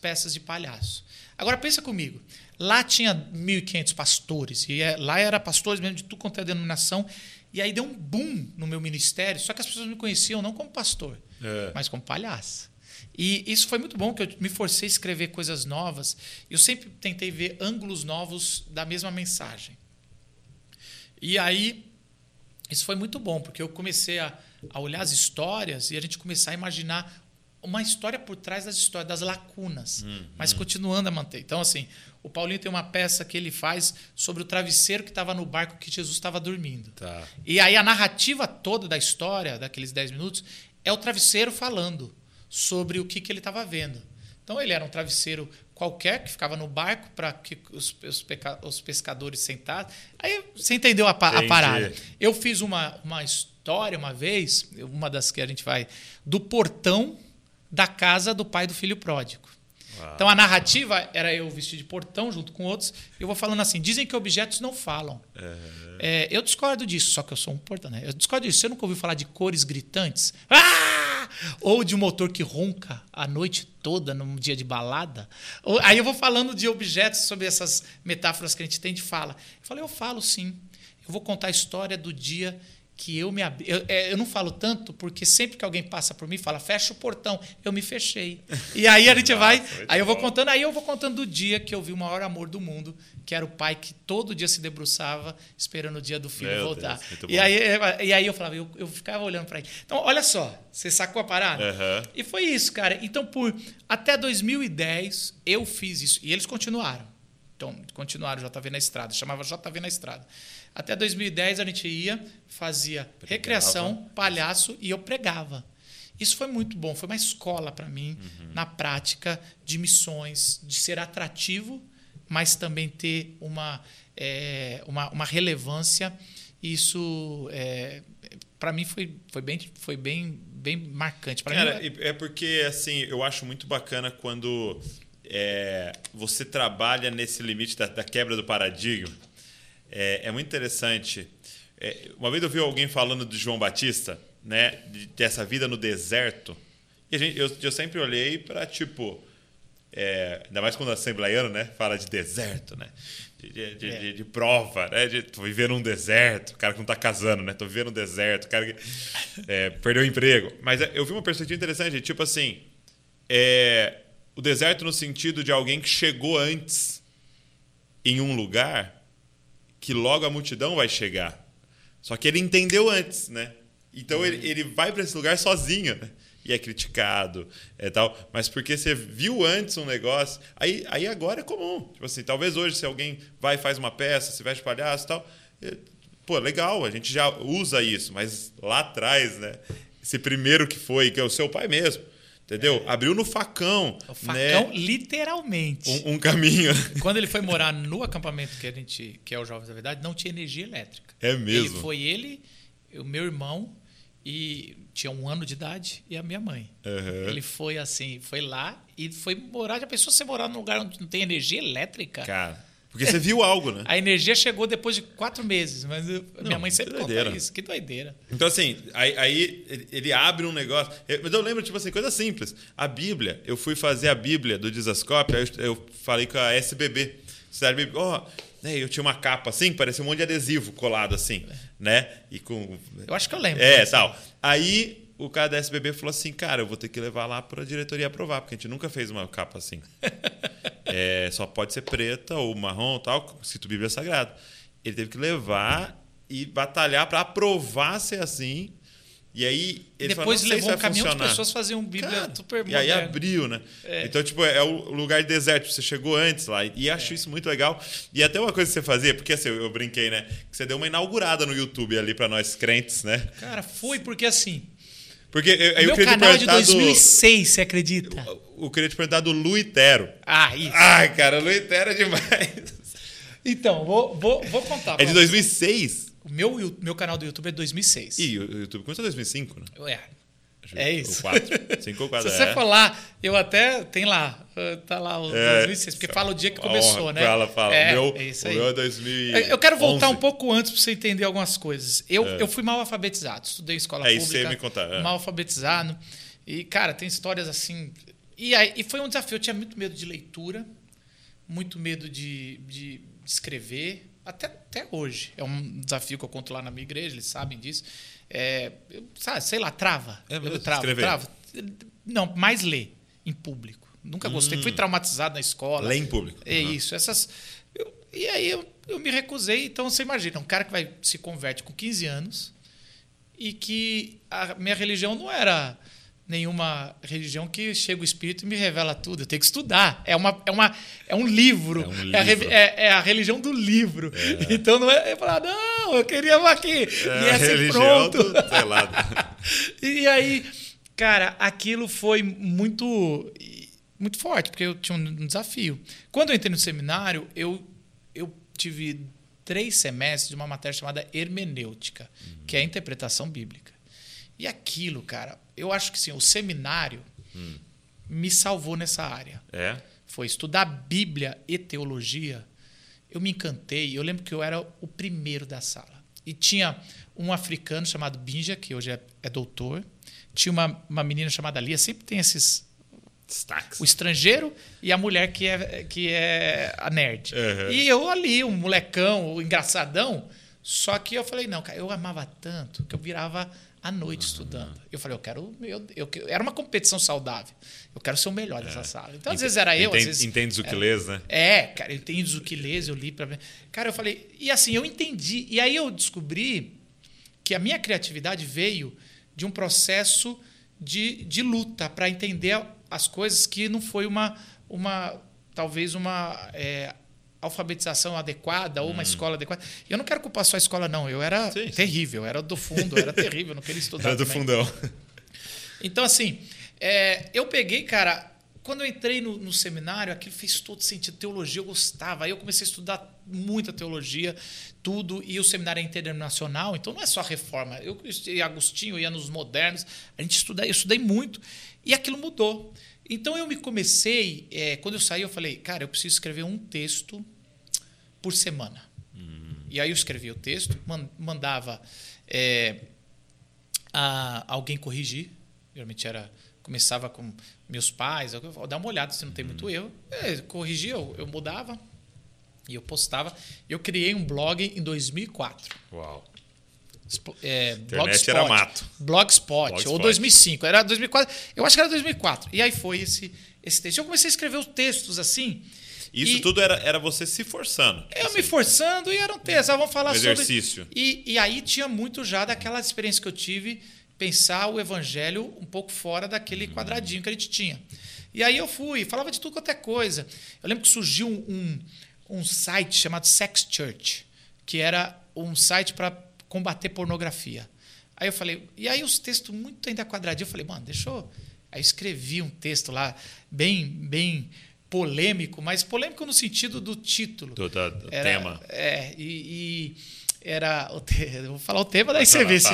peças de palhaço. Agora pensa comigo, lá tinha 1.500 pastores, e é- lá era pastores mesmo de tudo quanto é denominação, e aí deu um boom no meu ministério, só que as pessoas me conheciam não como pastor, É. mas como palhaço. E isso foi muito bom, que eu me forcei a escrever coisas novas. Eu sempre tentei ver ângulos novos da mesma mensagem. E aí, isso foi muito bom, porque eu comecei a, a olhar as histórias e a gente começar a imaginar uma história por trás das histórias, das lacunas, mas continuando a manter. Então, assim, o Paulinho tem uma peça que ele faz sobre o travesseiro que estava no barco que Jesus estava dormindo. Tá. E aí a narrativa toda da história, daqueles 10 minutos, é o travesseiro falando sobre o que, que ele estava vendo. Então ele era um travesseiro qualquer que ficava no barco para que os, os, os pescadores sentassem. Aí você entendeu a, a parada. Eu fiz uma, uma história uma vez, uma das que a gente vai, do portão da casa do pai do filho pródigo. Então a narrativa era eu vestido de portão junto com outros. Eu vou falando assim: dizem que objetos não falam. É, eu discordo disso, só que eu sou um portão, né? Eu discordo disso. Você nunca ouviu falar de cores gritantes? Ah! Ou de um motor que ronca a noite toda num dia de balada? Ou- aí eu vou falando de objetos sobre essas metáforas que a gente tem de fala. Eu falei, eu falo sim. Eu vou contar a história do dia que eu me abri. Eu, é, eu não falo tanto porque sempre que alguém passa por mim fala, fecha o portão, eu me fechei. E aí a gente Nossa, <laughs> vai. Aí eu vou bom. contando, aí eu vou contando do dia que eu vi o maior amor do mundo, que era o pai que todo dia se debruçava esperando o dia do filho Meu voltar. Deus, e, aí, e aí eu falava, eu, eu ficava olhando para ele. Então, olha só, você sacou a parada? Aham. E foi isso, cara. Então, por até 2010, eu fiz isso. E eles continuaram. Então, continuaram JV na estrada. Chamava JV na estrada. Até 2010, a gente ia, fazia recreação, palhaço e eu pregava. Isso foi muito bom. Foi uma escola para mim, na prática, de missões, de ser atrativo, mas também ter uma é, uma, uma relevância. Isso, é, para mim, foi, foi, bem, foi bem, bem marcante. Pra Cara, mim, é porque assim, eu acho muito bacana quando é, você trabalha nesse limite da, da quebra do paradigma. É, é muito interessante. É, uma vez eu vi alguém falando de João Batista, né, de- dessa vida no deserto, e gente, eu, eu sempre olhei para tipo, é, ainda mais quando o assembleiano, né, fala de deserto, né, de, de, É. de- de prova, né, de tô vivendo um deserto, o cara que não tá casando, né, tô vivendo um deserto, o cara que é, perdeu o emprego. Mas é, eu vi uma perspectiva interessante, tipo assim, é, o deserto no sentido de alguém que chegou antes em um lugar que logo a multidão vai chegar. Só que ele entendeu antes, né? Então ele, ele vai para esse lugar sozinho, né? E é criticado, é tal. Mas porque você viu antes um negócio, aí, aí agora é comum. Tipo assim, talvez hoje se alguém vai faz uma peça, se veste palhaço tal, é, pô, legal, a gente já usa isso. Mas lá atrás, né? Esse primeiro que foi, que é o seu pai mesmo, entendeu? Abriu no facão, o facão, né? literalmente. Um, um caminho. <laughs> Quando ele foi morar no acampamento que a gente, que é o Jovens da Verdade, não tinha energia elétrica. É mesmo? Ele foi ele, o meu irmão e tinha um ano de idade e a minha mãe. Uhum. Ele foi assim, foi lá e foi morar. Já pensou você morar num lugar onde não tem energia elétrica? Cara, porque você viu algo, né? <laughs> A energia chegou depois de quatro meses, mas eu- minha mãe sempre conta doideira. isso. Que doideira. Então, assim, aí, aí ele- abre um negócio. Eu- Mas eu lembro, tipo assim, coisa simples. A Bíblia, eu fui fazer a Bíblia do Dizascope, aí eu, eu falei com a SBB. Sociedade Bíblica, ó, né, eu tinha uma capa assim, parecia um monte de adesivo colado assim, né? E com. Eu acho que eu lembro. É, tal. Aí o cara da SBB falou assim, cara, eu vou ter que levar lá para a diretoria aprovar, porque a gente nunca fez uma capa assim. <laughs> É, só pode ser preta ou marrom tal, escrito Bíblia Sagrada. Ele teve que levar e batalhar para aprovar ser assim. E aí ele falou, Depois "Não sei levou um caminhão de funcionar." pessoas faziam Bíblia Cara, super E aí abriu, né? Então, tipo, é o lugar de deserto. Você chegou antes lá. E acho É. isso muito legal. E até uma coisa que você fazia, porque assim, eu, eu brinquei, né? Que você deu uma inaugurada no YouTube ali para nós crentes, né? Cara, foi porque assim. Porque eu, eu meu queria te canal é de perguntar 2006, você acredita? do. Eu queria te perguntar do Luitero. Ah, isso. Ai, cara, Luitero é demais. Então, vou, vou, vou contar. É de pra- 2006. O meu, meu canal do YouTube é de 2006. Ih, o YouTube começou em 2005, né? É, é isso. <laughs> Ou 4. 5 ou 4, Se você for lá, eu até. Tem lá. uh, Tá lá o É. 2006, porque fala o dia que começou, né? Fala, fala. É, o meu, é isso o aí. meu é 2000. Eu- quero voltar um pouco antes para você entender algumas coisas. Eu, eu fui mal alfabetizado, estudei em escola É, pública. você ia me contar, é. Mal alfabetizado. E, cara, tem histórias assim. E, aí, e foi um desafio. Eu tinha muito medo de leitura, muito medo de, de escrever, até, até hoje. É um desafio que eu conto lá na minha igreja, eles sabem disso. É, eu, sabe, sei lá, trava. É eu mesmo? travo, Escrever? travo. Não, mais ler em público. Nunca gostei. Fui traumatizado na escola. Lê em público. É Uhum. isso. Essas, eu- e aí eu, eu me recusei. Então você imagina, um cara que vai se converte com 15 anos e que a minha religião não era nenhuma religião que chega o espírito e me revela tudo. Eu tenho que estudar. É, uma, é, uma, é um livro. É um É, a, livro. é- é a religião do livro. <laughs> Então não é. Eu falar, não, eu queria aqui. É e a essa religião pronto. do, sei lá. <laughs> E aí, cara, aquilo foi muito muito forte, porque eu tinha um desafio. Quando eu entrei no seminário, eu, eu tive três semestres de uma matéria chamada hermenêutica, que é a interpretação bíblica. E aquilo, cara, eu acho que sim, o seminário me salvou nessa área. É. Foi estudar Bíblia e teologia. Eu me encantei. Eu lembro que eu era o primeiro da sala. E tinha um africano chamado Binja, que hoje é, é doutor. Tinha uma, uma menina chamada Lia. Sempre tem esses. Destaques. O estrangeiro e a mulher que é, que é a nerd. Uhum. E eu ali, um molecão, o engraçadão. Só que eu falei, não, cara, eu amava tanto que eu virava à noite estudando. Eu falei, eu quero. Eu, eu, era uma competição saudável. Eu quero ser o melhor dessa sala. Então, às vezes era eu, às Entende, vezes. Entendes o que lês, né? É, cara, eu entendi o que lês, eu li para ver. Cara, eu falei, e assim, eu entendi. E aí eu descobri que a minha criatividade veio de um processo de, de luta para entender as coisas que não foi uma, uma talvez uma é, alfabetização adequada ou uma escola adequada. E eu não quero culpar só a escola, não. Eu era Hum. Sim, sim. terrível, era do fundo, era terrível, eu não queria <laughs> estudar Era do também. fundão. Então, assim, é, eu peguei, cara, quando eu entrei no, no, seminário, aquilo fez todo sentido. Teologia eu gostava. Aí eu comecei a estudar muita teologia, tudo. E o seminário é internacional, então não é só reforma. Eu e Agostinho, eu ia nos modernos. A gente estudava, eu estudei muito. E aquilo mudou. Então eu me comecei, é, quando eu saí, eu falei, cara, eu preciso escrever um texto por semana. Uhum. E aí eu escrevia o texto, mandava é, a alguém corrigir. Geralmente era começava com meus pais, dar uma olhada se não tem muito erro. É, corrigia, eu, eu mudava e eu postava. Eu criei um blog em 2004. Uau. É, Blogspot, era mato. Blogspot, Blogspot, ou 2005. Era 2004. Eu acho que era 2004. E aí foi esse, esse texto. Eu comecei a escrever os textos assim. Isso e tudo era, era você se forçando. Eu assim. me forçando e era um texto. Ah, vamos falar um sobre. Exercício. E, e aí tinha muito já daquela experiência que eu tive pensar o evangelho um pouco fora daquele quadradinho que a gente tinha. E aí eu fui, falava de tudo quanto é coisa. Eu lembro que surgiu um, um, um site chamado Sex Church, que era um site para combater pornografia. Aí eu falei, e aí os textos muito ainda quadradinhos, eu falei, mano, deixa eu. Aí eu escrevi um texto lá, bem, bem polêmico, mas polêmico no sentido do título. Do, do, do era, tema. É, e, e era. O te... Vou falar o tema, daí você vê se.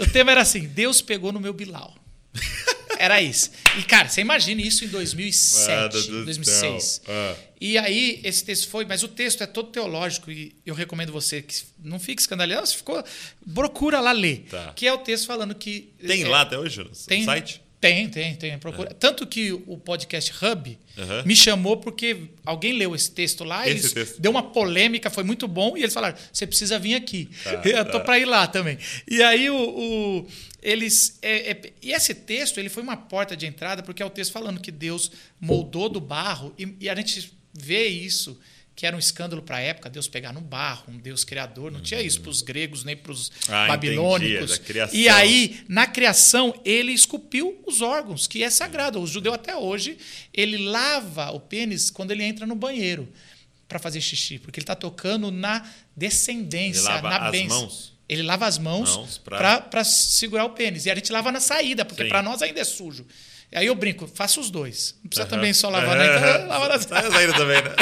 O tema era assim: Deus pegou no meu Bilal. <laughs> Era isso. E, cara, você imagina isso em 2007, 2006. Ah. E aí, esse texto foi, mas o texto é todo teológico e eu recomendo você que não fique escandalizado, se ficou, procura lá ler. Tá. Que é o texto falando que. Tem é, lá até hoje no tem, site? Tem, tem, tem. Procura. É. Tanto que o podcast Hub uhum. me chamou porque alguém leu esse texto lá, esse eles texto. deu uma polêmica, foi muito bom, e eles falaram: você precisa vir aqui. Tá, <laughs> eu tô tá. para ir lá também. E aí o, o eles. É, é, e esse texto ele foi uma porta de entrada, porque é o texto falando que Deus moldou do barro, e, e a gente vê isso que era um escândalo para a época, Deus pegar no barro, um Deus criador. Não uhum. tinha isso para os gregos nem para os ah, babilônicos. Entendi, e aí, na criação, ele esculpiu os órgãos, que é sagrado. O judeu até hoje, ele lava o pênis quando ele entra no banheiro para fazer xixi, porque ele está tocando na descendência, ele lava na bênção. Ele lava as mãos, mãos para segurar o pênis. E a gente lava na saída, porque para nós ainda é sujo. Aí eu brinco, faço os dois. Não precisa uhum. também só lavar, né? Então, lava nas... Tá também, né?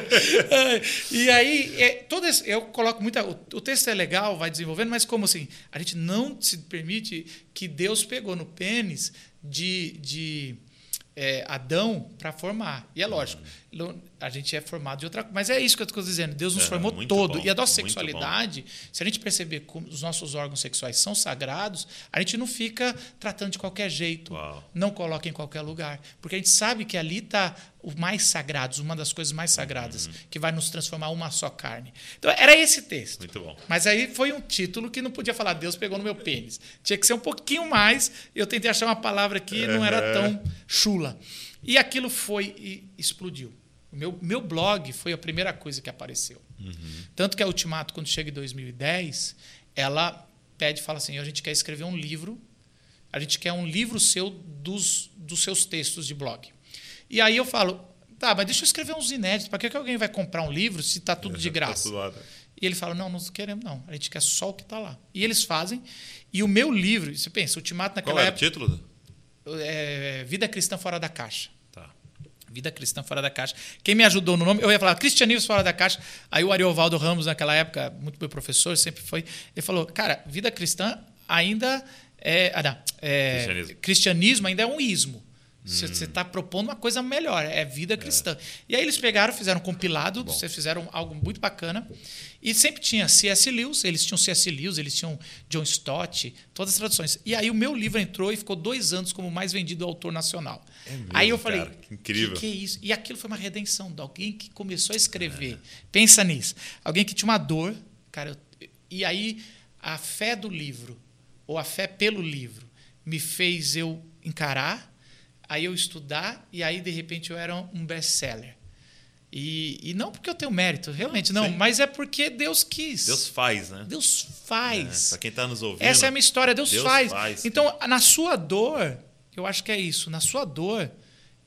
<laughs> e aí, é, todo esse, eu coloco muita. O, o, texto é legal, vai desenvolvendo, mas como assim? A gente não se permite que Deus pegou no pênis de, de é, Adão para formar. E é lógico, a gente é formado de outra coisa. Mas é isso que eu estou dizendo. Deus nos é, formou todo. Bom, e a nossa sexualidade, se a gente perceber que os nossos órgãos sexuais são sagrados, a gente não fica tratando de qualquer jeito. Uau. Não coloca em qualquer lugar. Porque a gente sabe que ali está o mais sagrado, uma das coisas mais sagradas, uhum. que vai nos transformar uma só carne. Então, era esse texto. Muito bom. Mas aí foi um título que não podia falar Deus pegou no meu pênis. Tinha que ser um pouquinho mais. Eu tentei achar uma palavra que uhum. não era tão chula. E aquilo foi e explodiu. O meu, meu blog foi a primeira coisa que apareceu. Uhum. Tanto que a Ultimato, quando chega em 2010, ela pede, fala assim, a gente quer escrever um livro, a gente quer um livro seu dos, dos seus textos de blog. E aí eu falo, tá, mas deixa eu escrever uns inéditos, para que, que alguém vai comprar um livro se está tudo <laughs> de tá graça? Tá e ele fala, não, não queremos não, a gente quer só o que está lá. E eles fazem, e o meu livro, você pensa, Ultimato naquela Qual época... Qual é o título? É, Vida Cristã Fora da Caixa. Vida Cristã Fora da Caixa. Quem me ajudou no nome, eu ia falar Cristianismo Fora da Caixa. Aí o Ariovaldo Ramos, naquela época, muito meu professor, sempre foi, ele falou: Cara, vida cristã ainda é. Ah, não, é cristianismo. cristianismo ainda é um ismo. Você está propondo uma coisa melhor, é vida cristã. É. E aí eles pegaram, fizeram um compilado, vocês fizeram algo muito bacana. E sempre tinha C.S. Lewis, eles tinham C.S. Lewis, eles tinham John Stott, todas as traduções. E aí o meu livro entrou e ficou dois anos como mais vendido autor nacional. É mesmo, aí eu falei, cara, que incrível. Que, que é isso? E aquilo foi uma redenção de alguém que começou a escrever. É. Pensa nisso. Alguém que tinha uma dor, cara. Eu, e aí a fé do livro, ou a fé pelo livro, me fez eu encarar, aí eu estudar, e aí de repente eu era um best-seller. E, e, não porque eu tenho mérito, realmente não, não mas é porque Deus quis. Deus faz, né? Deus faz. É, para quem está nos ouvindo. Essa é a minha história, Deus, Deus faz. faz. Então, na sua dor, eu acho que é isso, na sua dor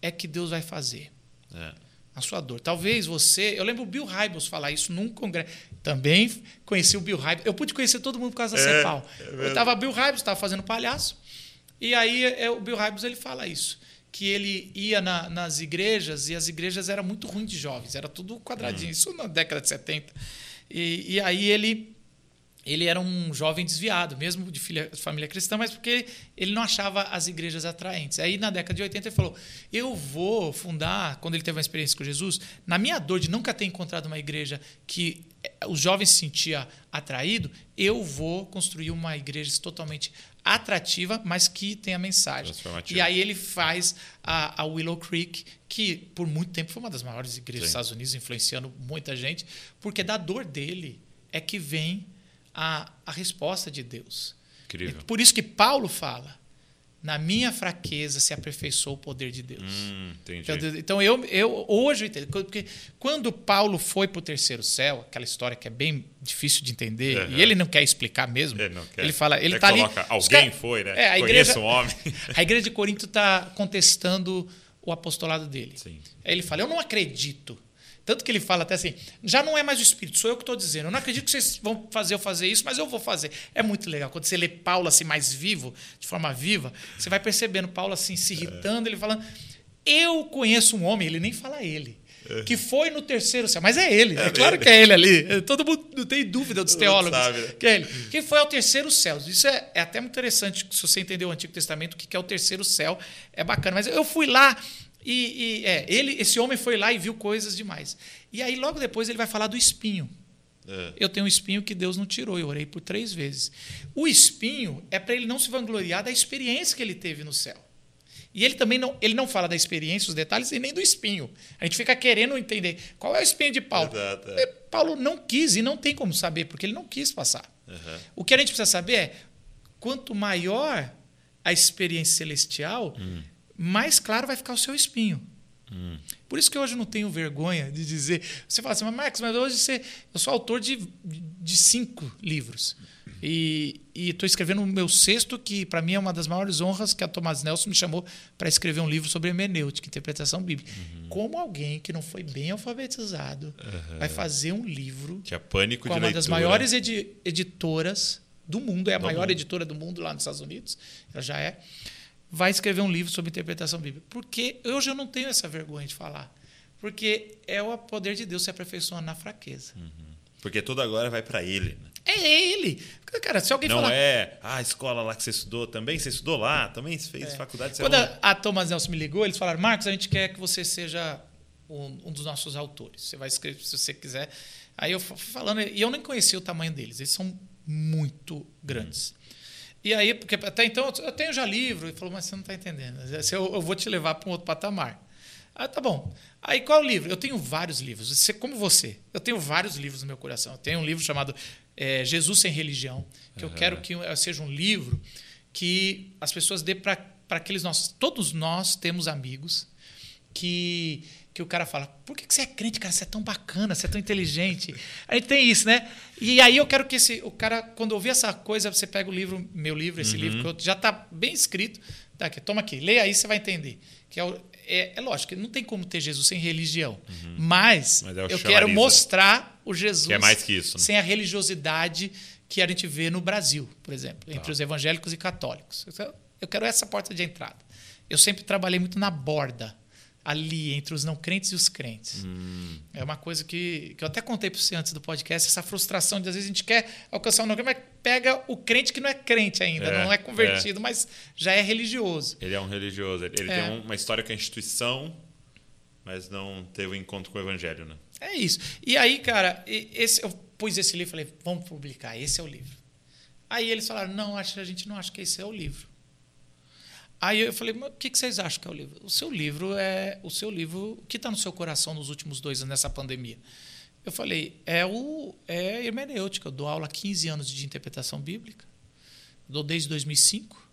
é que Deus vai fazer. É. Na sua dor. Talvez você. Eu lembro o Bill Hybels falar isso num congresso. Também conheci o Bill Hybels. Eu pude conhecer todo mundo por causa da é, Cepal. É eu estava Bill Hybels, estava fazendo palhaço. E aí é, o Bill Hybels ele fala isso que ele ia na, nas igrejas e as igrejas eram muito ruins de jovens, era tudo quadradinho, isso na década de 70. E, e aí ele ele era um jovem desviado, mesmo de filha, família cristã, mas porque ele não achava as igrejas atraentes. Aí, na década de 80, ele falou: Eu vou fundar, quando ele teve uma experiência com Jesus, na minha dor de nunca ter encontrado uma igreja que eh, os jovens se sentiam atraídos, eu vou construir uma igreja totalmente atrativa, mas que tenha mensagem. E aí ele faz a, a, Willow Creek, que por muito tempo foi uma das maiores igrejas Sim. dos Estados Unidos, influenciando muita gente, porque da dor dele é que vem a, a resposta de Deus. Incrível. Por isso que Paulo fala: na minha fraqueza se aperfeiçoou o poder de Deus. Hum, então, então, eu, eu hoje eu entendo. Porque quando Paulo foi para o terceiro céu, aquela história que é bem difícil de entender, uhum. e ele não quer explicar mesmo. Ele não quer. Ele fala, ele está ali. Alguém foi, né? É, a igreja, um homem. <laughs> a igreja de Corinto está contestando o apostolado dele. Sim. Aí ele fala: Eu não acredito tanto que ele fala até assim: já não é mais o Espírito, sou eu que estou dizendo. Eu não acredito que vocês vão fazer eu fazer isso, mas eu vou fazer. É muito legal. Quando você lê Paulo assim, mais vivo, de forma viva, você vai percebendo Paulo assim, se irritando, ele falando. Eu conheço um homem, ele nem fala ele, é. que foi no terceiro céu, mas é ele, é, é claro que é ele ali. Todo mundo não tem dúvida dos teólogos sabe, né? que é ele. Quem foi ao terceiro céu? Isso é, é até muito interessante, se você entender o Antigo Testamento, o que é o terceiro céu, é bacana. Mas eu fui lá e, e, é, ele, esse homem foi lá e viu coisas demais. E aí, logo depois, ele vai falar do espinho. É. Eu tenho um espinho que Deus não tirou, eu orei por três vezes. O espinho é para ele não se vangloriar da experiência que ele teve no céu. E ele também não, ele não fala da experiência, os detalhes, e nem do espinho. A gente fica querendo entender qual é o espinho de Paulo. Exato, é. Paulo não quis e não tem como saber, porque ele não quis passar. Uhum. O que a gente precisa saber é quanto maior a experiência celestial, hum mais claro vai ficar o seu espinho. Hum. Por isso que hoje eu não tenho vergonha de dizer. Você fala assim, mas Marcos, mas hoje você, eu sou autor de, de cinco livros. E estou escrevendo o meu sexto, que para mim é uma das maiores honras que a Thomas Nelson me chamou para escrever um livro sobre hermenêutica, interpretação bíblica. Uhum. Como alguém que não foi bem alfabetizado uhum. vai fazer um livro Tinha pânico com de uma leitura. das maiores edi editoras do mundo, é a maior mundo. editora do mundo lá nos Estados Unidos, ela já é vai escrever um livro sobre interpretação bíblica. Porque hoje eu não tenho essa vergonha de falar. Porque é o poder de Deus se aperfeiçoando na fraqueza. Uhum. Porque tudo agora vai para ele. Né? É ele. Cara, se alguém não falar... é ah, a escola lá que você estudou também, você estudou lá, também fez é. faculdade. Quando a, a Thomas Nelson me ligou, eles falaram, Marcos, a gente quer que você seja um, um dos nossos autores. Você vai escrever se você quiser. Aí eu falando, e eu nem conhecia o tamanho deles. Eles são muito grandes. Hum. E aí, porque até então eu tenho já livro. Ele falou, mas você não está entendendo. Eu, eu vou te levar para um outro patamar. Ah, tá bom. Aí qual o livro? Eu tenho vários livros. Você, como você, eu tenho vários livros no meu coração. Eu tenho um livro chamado é, Jesus sem Religião, que uhum. eu quero que seja um livro que as pessoas dê para aqueles nossos. Todos nós temos amigos que que o cara fala, por que, que você é crente, cara? Você é tão bacana, você é tão inteligente. Aí tem isso, né? E aí eu quero que esse, o cara, quando ouvir essa coisa, você pega o livro, meu livro, esse uhum. livro, que já está bem escrito. Tá aqui, toma aqui, leia aí, você vai entender. Que é, é, é lógico, não tem como ter Jesus sem religião. Uhum. Mas, Mas é eu quero mostrar o Jesus que é mais que isso, né? sem a religiosidade que a gente vê no Brasil, por exemplo, entre tá. os evangélicos e católicos. Eu quero essa porta de entrada. Eu sempre trabalhei muito na borda ali entre os não crentes e os crentes. Hum. É uma coisa que, que eu até contei para você antes do podcast, essa frustração de às vezes a gente quer alcançar um não crente, mas pega o crente que não é crente ainda, é, não é convertido, é. mas já é religioso. Ele é um religioso, ele é. tem uma história com a instituição, mas não teve um encontro com o evangelho, né? É isso. E aí, cara, esse, eu pus esse livro e falei, vamos publicar, esse é o livro. Aí eles falaram, não, acho, a gente não acha que esse é o livro. Aí eu falei, o que vocês acham que é o livro? O seu livro é o seu livro. Que está no seu coração nos últimos dois anos nessa pandemia? Eu falei, é o é hermenêutica. Eu dou aula há 15 anos de interpretação bíblica. Dou desde 2005.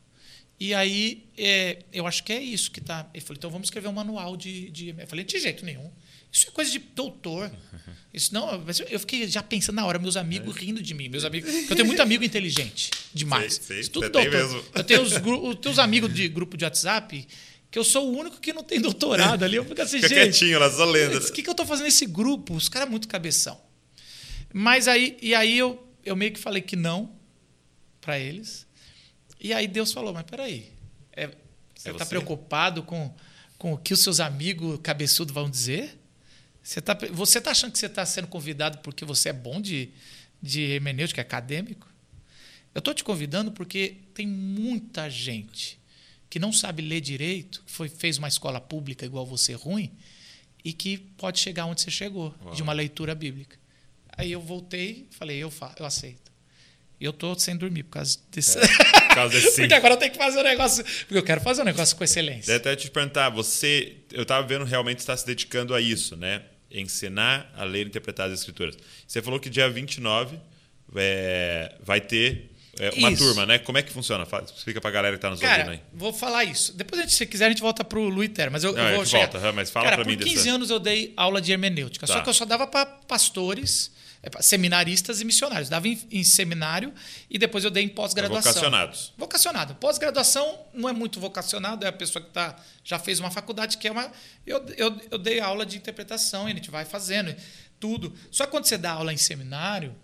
E aí, é, eu acho que é isso que está. Ele falou, então vamos escrever um manual de, de. Eu falei, de jeito nenhum. Isso é coisa de doutor. Isso não, eu fiquei já pensando na hora, meus amigos é. rindo de mim. Meus amigos, eu tenho muito amigo inteligente, demais. Sei, sei, tudo doutor. Eu tenho os, os teus amigos de grupo de WhatsApp que eu sou o único que não tem doutorado ali. Eu fico assim, Fica gente. quietinho lá, só lendo. O que, que eu estou fazendo nesse grupo? Os caras muito cabeção. Mas aí, e aí eu, eu meio que falei que não para eles. E aí Deus falou, mas peraí, é, você está preocupado com com o que os seus amigos cabeçudos vão dizer? Você está você tá achando que você está sendo convidado porque você é bom de, de hermenêutica, acadêmico? Eu estou te convidando porque tem muita gente que não sabe ler direito, que foi, fez uma escola pública igual você ruim, e que pode chegar onde você chegou, Uau. de uma leitura bíblica. Aí eu voltei e falei, eu, fa eu aceito. E eu estou sem dormir por causa desse. É, por causa desse <laughs> porque agora eu tenho que fazer um negócio. Porque eu quero fazer um negócio com excelência. Deve até te perguntar, você. Eu estava vendo realmente está se dedicando a isso, né? Ensinar a ler e interpretar as escrituras. Você falou que dia 29 é, vai ter é uma isso. turma, né? Como é que funciona? Fala, explica pra galera que tá nos Cara, ouvindo aí. Vou falar isso. Depois, gente, se quiser, a gente volta pro Luiter, mas eu, Não, eu vou volta, mas fala Cara, pra mim por 15 dessa... anos eu dei aula de hermenêutica. Tá. Só que eu só dava para pastores, seminaristas e missionários. Dava em, em seminário e depois eu dei em pós-graduação. Vocacionados. Vocacionado. Pós-graduação não é muito vocacionado, é a pessoa que tá, já fez uma faculdade, que é uma. Eu, eu, eu dei aula de interpretação e a gente vai fazendo tudo. Só que quando você dá aula em seminário,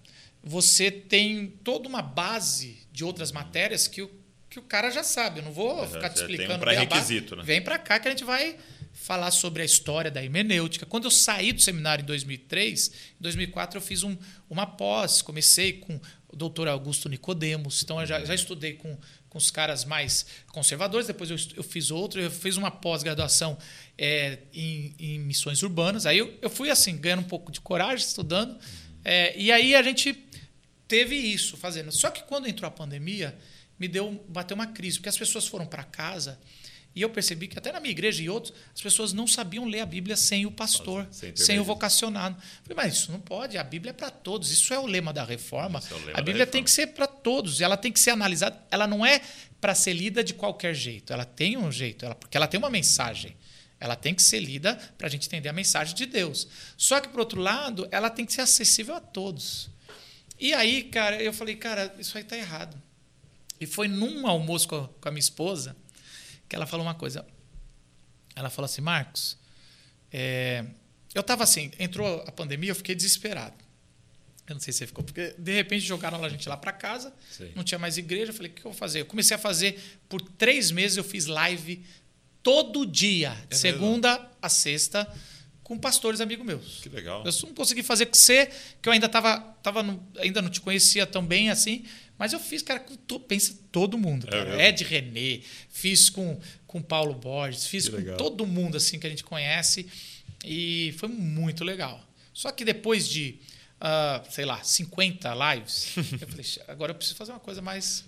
você tem toda uma base de outras matérias que o, que o cara já sabe. Eu não vou já, ficar te explicando. Um pré-requisito, né? Vem para cá que a gente vai falar sobre a história da hermenêutica. Quando eu saí do seminário em 2003, em 2004 eu fiz um, uma pós, comecei com o doutor Augusto Nicodemos, então eu já, já estudei com, com os caras mais conservadores, depois eu, eu fiz outro, eu fiz uma pós-graduação é, em, em, missões urbanas, aí eu, eu fui assim, ganhando um pouco de coragem, estudando, é, e aí a gente teve isso fazendo. Só que quando entrou a pandemia, me deu bateu uma crise, porque as pessoas foram para casa e eu percebi que até na minha igreja e outros, as pessoas não sabiam ler a Bíblia sem o pastor, sem, sem o vocacionado. falei, mas isso não pode, a Bíblia é para todos. Isso é o lema da reforma. É lema a Bíblia reforma. tem que ser para todos, ela tem que ser analisada, ela não é para ser lida de qualquer jeito. Ela tem um jeito, ela, porque ela tem uma mensagem. Ela tem que ser lida para a gente entender a mensagem de Deus. Só que, por outro lado, ela tem que ser acessível a todos. E aí, cara, eu falei, cara, isso aí tá errado. E foi num almoço com a minha esposa que ela falou uma coisa. Ela falou assim, Marcos, é, eu tava assim, entrou a pandemia, eu fiquei desesperado. Eu não sei se você ficou, porque de repente jogaram a gente lá para casa, Sim. não tinha mais igreja. Eu falei, o que eu vou fazer? Eu comecei a fazer, por três meses eu fiz live todo dia, é segunda mesmo? a sexta com pastores amigos meus. Que legal. Eu não consegui fazer com você, que eu ainda tava, tava no, ainda não te conhecia tão bem assim, mas eu fiz, cara, com to, pensa todo mundo, é cara. É Ed René, fiz com com Paulo Borges, fiz com todo mundo assim que a gente conhece e foi muito legal. Só que depois de, uh, sei lá, 50 lives, <laughs> eu falei, agora eu preciso fazer uma coisa mais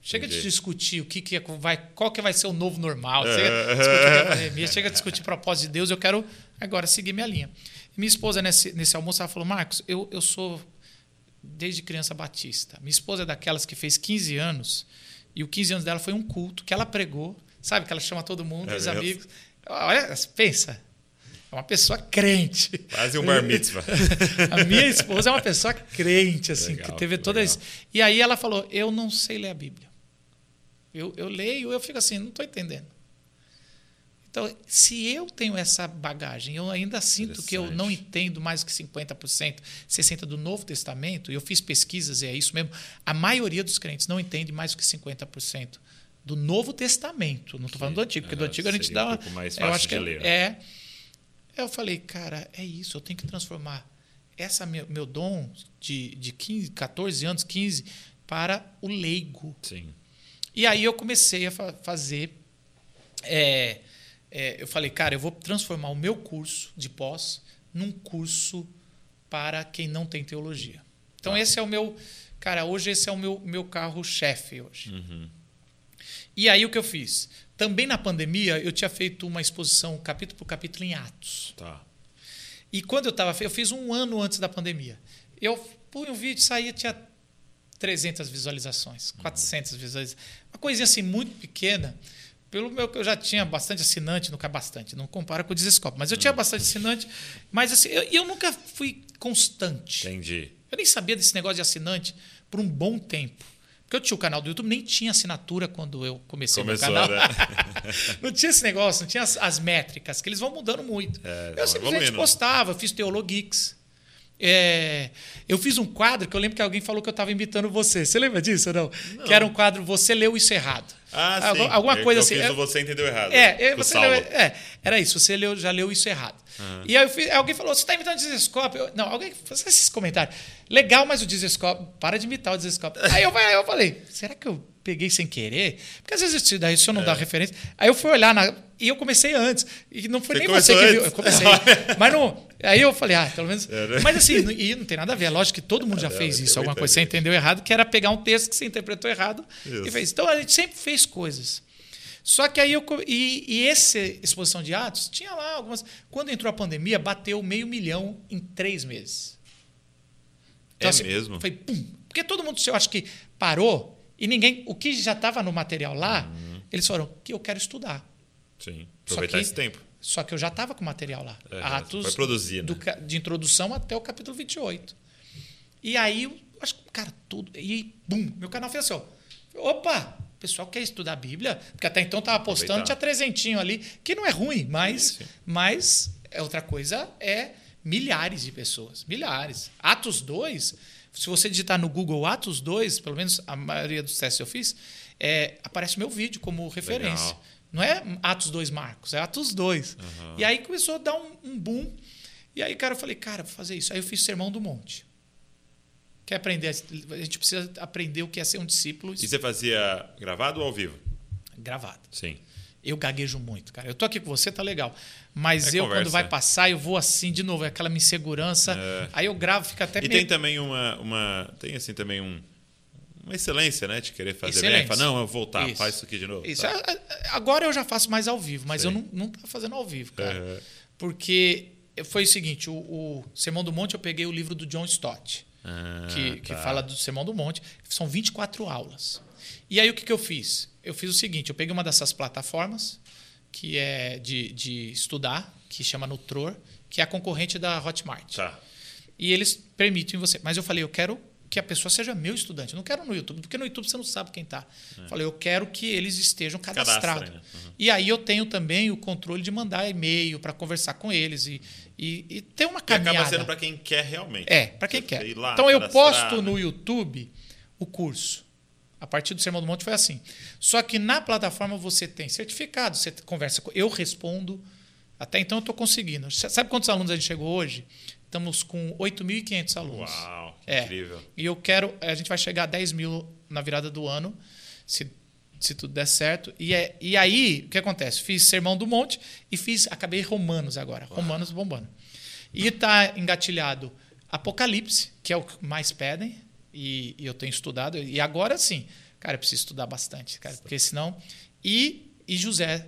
Chega Entendi. de discutir o que, que é, vai, qual que vai ser o novo normal. Chega, é. discutir pandemia, chega a discutir propósito de Deus. Eu quero agora seguir minha linha. Minha esposa, nesse, nesse almoço, ela falou: Marcos, eu, eu sou desde criança batista. Minha esposa é daquelas que fez 15 anos e o 15 anos dela foi um culto que ela pregou, sabe? Que ela chama todo mundo, é os mesmo? amigos. Olha, pensa. É uma pessoa crente. Quase um bar mitzvah. <laughs> a minha esposa é uma pessoa crente, assim, legal, que teve toda isso. E aí ela falou: Eu não sei ler a Bíblia. Eu, eu leio, eu fico assim, não estou entendendo. Então, se eu tenho essa bagagem, eu ainda sinto que eu não entendo mais que 50%, 60% do Novo Testamento, e eu fiz pesquisas e é isso mesmo, a maioria dos crentes não entende mais que 50% do Novo Testamento. Não estou falando do Antigo, porque do Antigo a gente dá. Um pouco mais fácil eu acho que é, ler, é. Eu falei, cara, é isso, eu tenho que transformar essa meu, meu dom de, de 15, 14 anos, 15, para o leigo. Sim. E aí eu comecei a fa fazer. É, é, eu falei, cara, eu vou transformar o meu curso de pós num curso para quem não tem teologia. Então, tá. esse é o meu. Cara, hoje esse é o meu, meu carro-chefe hoje. Uhum. E aí o que eu fiz? Também na pandemia, eu tinha feito uma exposição capítulo por capítulo em Atos. Tá. E quando eu estava. Eu fiz um ano antes da pandemia. Eu punha um vídeo, saía, tinha 300 visualizações, 400 uhum. visualizações. Uma coisinha assim muito pequena pelo meu que eu já tinha bastante assinante, nunca bastante, não compara com o Desescope, mas eu tinha hum. bastante assinante, mas assim, eu, eu nunca fui constante. Entendi. Eu nem sabia desse negócio de assinante por um bom tempo. Porque eu tinha o canal do YouTube, nem tinha assinatura quando eu comecei Começou, o canal. Né? <laughs> não tinha esse negócio, não tinha as, as métricas, que eles vão mudando muito. É, eu simplesmente evoluindo. postava, fiz Teologix. É, eu fiz um quadro que eu lembro que alguém falou que eu estava imitando você. Você lembra disso ou não? não? Que era um quadro Você Leu Isso Errado. Ah, sim. Alguma coisa eu assim. Fiz você entendeu errado. É, você leu, é, era isso. Você leu, já leu isso errado. Uhum. E aí fiz, alguém falou: você está imitando o Dizescope? Não, alguém fez esses comentários. Legal, mas o Dizescope, para de imitar o Dizescope. aí, eu, eu falei: será que eu peguei sem querer? Porque às vezes daí, se eu não é. dá referência. Aí eu fui olhar na, e eu comecei antes. E não foi você nem você que viu. Eu comecei. <laughs> mas não. Aí eu falei, ah, pelo menos. É, né? Mas assim, e não tem nada a ver. É lógico que todo mundo já fez isso, alguma coisa. Você entendeu errado, que era pegar um texto que você interpretou errado isso. e fez. Então a gente sempre fez coisas. Só que aí eu. E, e essa exposição de atos, tinha lá algumas. Quando entrou a pandemia, bateu meio milhão em três meses. Então, é assim, mesmo? Foi pum. Porque todo mundo, eu acho que parou e ninguém. O que já estava no material lá, uhum. eles falaram que eu quero estudar. Sim, aproveitar que, esse tempo. Só que eu já estava com o material lá. É, Atos foi produzir, né? de introdução até o capítulo 28. E aí, acho que, cara, tudo. E, bum, meu canal fez assim, ó. Opa! O pessoal quer estudar a Bíblia, porque até então estava postando, tinha trezentinho ali, que não é ruim, mas, sim. mas é outra coisa é milhares de pessoas. Milhares. Atos 2, se você digitar no Google Atos 2, pelo menos a maioria dos testes eu fiz, é, aparece o meu vídeo como referência. Legal. Não é Atos 2 Marcos, é Atos 2. Uhum. E aí começou a dar um, um boom. E aí, cara, eu falei, cara, vou fazer isso. Aí eu fiz Sermão do Monte. Quer aprender? A gente precisa aprender o que é ser um discípulo. E você fazia gravado ou ao vivo? Gravado. Sim. Eu gaguejo muito, cara. Eu tô aqui com você, tá legal. Mas é eu, conversa. quando vai passar, eu vou assim, de novo, é aquela minha insegurança. É. Aí eu gravo, fica até E meio... tem também uma, uma. Tem assim também um. Uma excelência, né? De querer fazer excelência. bem. Fala, não, eu vou voltar, isso. faz isso aqui de novo. Isso. Tá. Agora eu já faço mais ao vivo, mas Sim. eu não, não tô fazendo ao vivo, cara. É. Porque foi o seguinte: o, o Sermão do Monte, eu peguei o livro do John Stott ah, que, que tá. fala do Sermão do Monte. São 24 aulas. E aí o que, que eu fiz? Eu fiz o seguinte: eu peguei uma dessas plataformas que é de, de estudar, que chama Nutror, que é a concorrente da Hotmart. Tá. E eles permitem você. Mas eu falei, eu quero que a pessoa seja meu estudante. Eu não quero no YouTube, porque no YouTube você não sabe quem está. É. Falei, eu quero que eles estejam cadastrados. Né? Uhum. E aí eu tenho também o controle de mandar e-mail para conversar com eles e, e, e ter uma caminhada. E acaba sendo para quem quer realmente. É, para quem quer. Lá, então eu posto né? no YouTube o curso. A partir do Sermão do Monte foi assim. Só que na plataforma você tem certificado, você conversa com. Eu respondo. Até então eu estou conseguindo. Sabe quantos alunos a gente chegou hoje? Estamos com 8.500 alunos. Uau, é. incrível. E eu quero. A gente vai chegar a 10 mil na virada do ano, se, se tudo der certo. E, é, e aí, o que acontece? Fiz Sermão do Monte e fiz. Acabei Romanos agora. Uau. Romanos bombando. E está engatilhado Apocalipse, que é o que mais pedem, e, e, eu tenho estudado. E agora sim, cara, eu preciso estudar bastante, cara, porque senão. E, e José,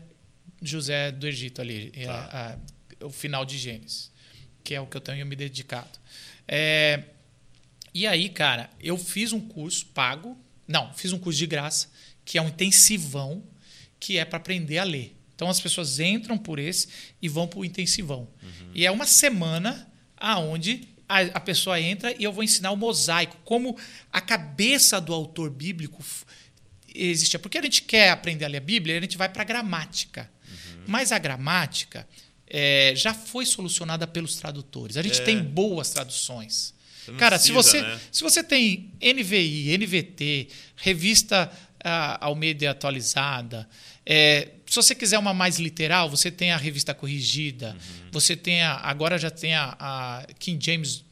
José do Egito ali, tá. a, a, o final de Gênesis que é o que eu tenho me dedicado. É, e aí, cara, eu fiz um curso pago, não, fiz um curso de graça, que é um intensivão, que é para aprender a ler. Então as pessoas entram por esse e vão para o intensivão. Uhum. E é uma semana aonde a, a, pessoa entra e eu vou ensinar o mosaico, como a cabeça do autor bíblico existe. Porque a gente quer aprender a ler a Bíblia, a gente vai para a gramática. Uhum. Mas a gramática é, já foi solucionada pelos tradutores. A gente é. tem boas traduções. Cara, precisa, se você, né? se você tem NVI, NVT, revista a, Almeida atualizada, é, se você quiser uma mais literal, você tem a revista corrigida, uhum. você tem a, agora já tem a, a King James.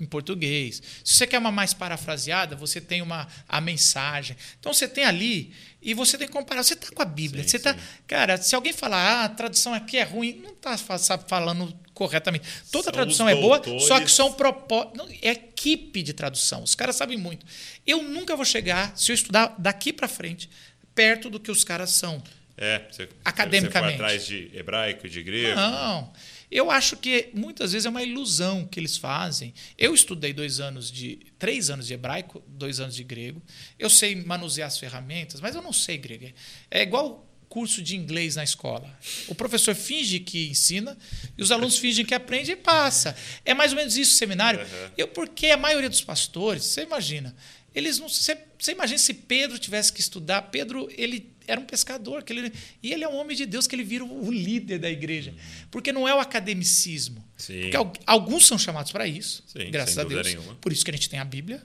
Em português. Se você quer uma mais parafraseada, você tem uma a mensagem. Então você tem ali e você tem que comparar. Você está com a Bíblia. Sim, você tá, cara, se alguém falar, ah, a tradução aqui é ruim, não está falando corretamente. Toda são tradução é boa, só que são propósitos. É equipe de tradução. Os caras sabem muito. Eu nunca vou chegar, se eu estudar daqui para frente, perto do que os caras são. É, você, academicamente. Você foi atrás de hebraico, de grego. Não. Eu acho que muitas vezes é uma ilusão que eles fazem. Eu estudei dois anos de. três anos de hebraico, dois anos de grego. Eu sei manusear as ferramentas, mas eu não sei grego. É igual curso de inglês na escola. O professor finge que ensina e os alunos fingem que aprendem e passa. É mais ou menos isso o seminário. Uhum. Eu, porque a maioria dos pastores, você imagina, Eles não. Você, você imagina se Pedro tivesse que estudar. Pedro, ele era um pescador. Que ele, e ele é um homem de Deus, que ele vira o líder da igreja. Porque não é o academicismo. Sim. Porque al- alguns são chamados para isso, Sim, graças a Deus. nenhuma. Por isso que a gente tem a Bíblia.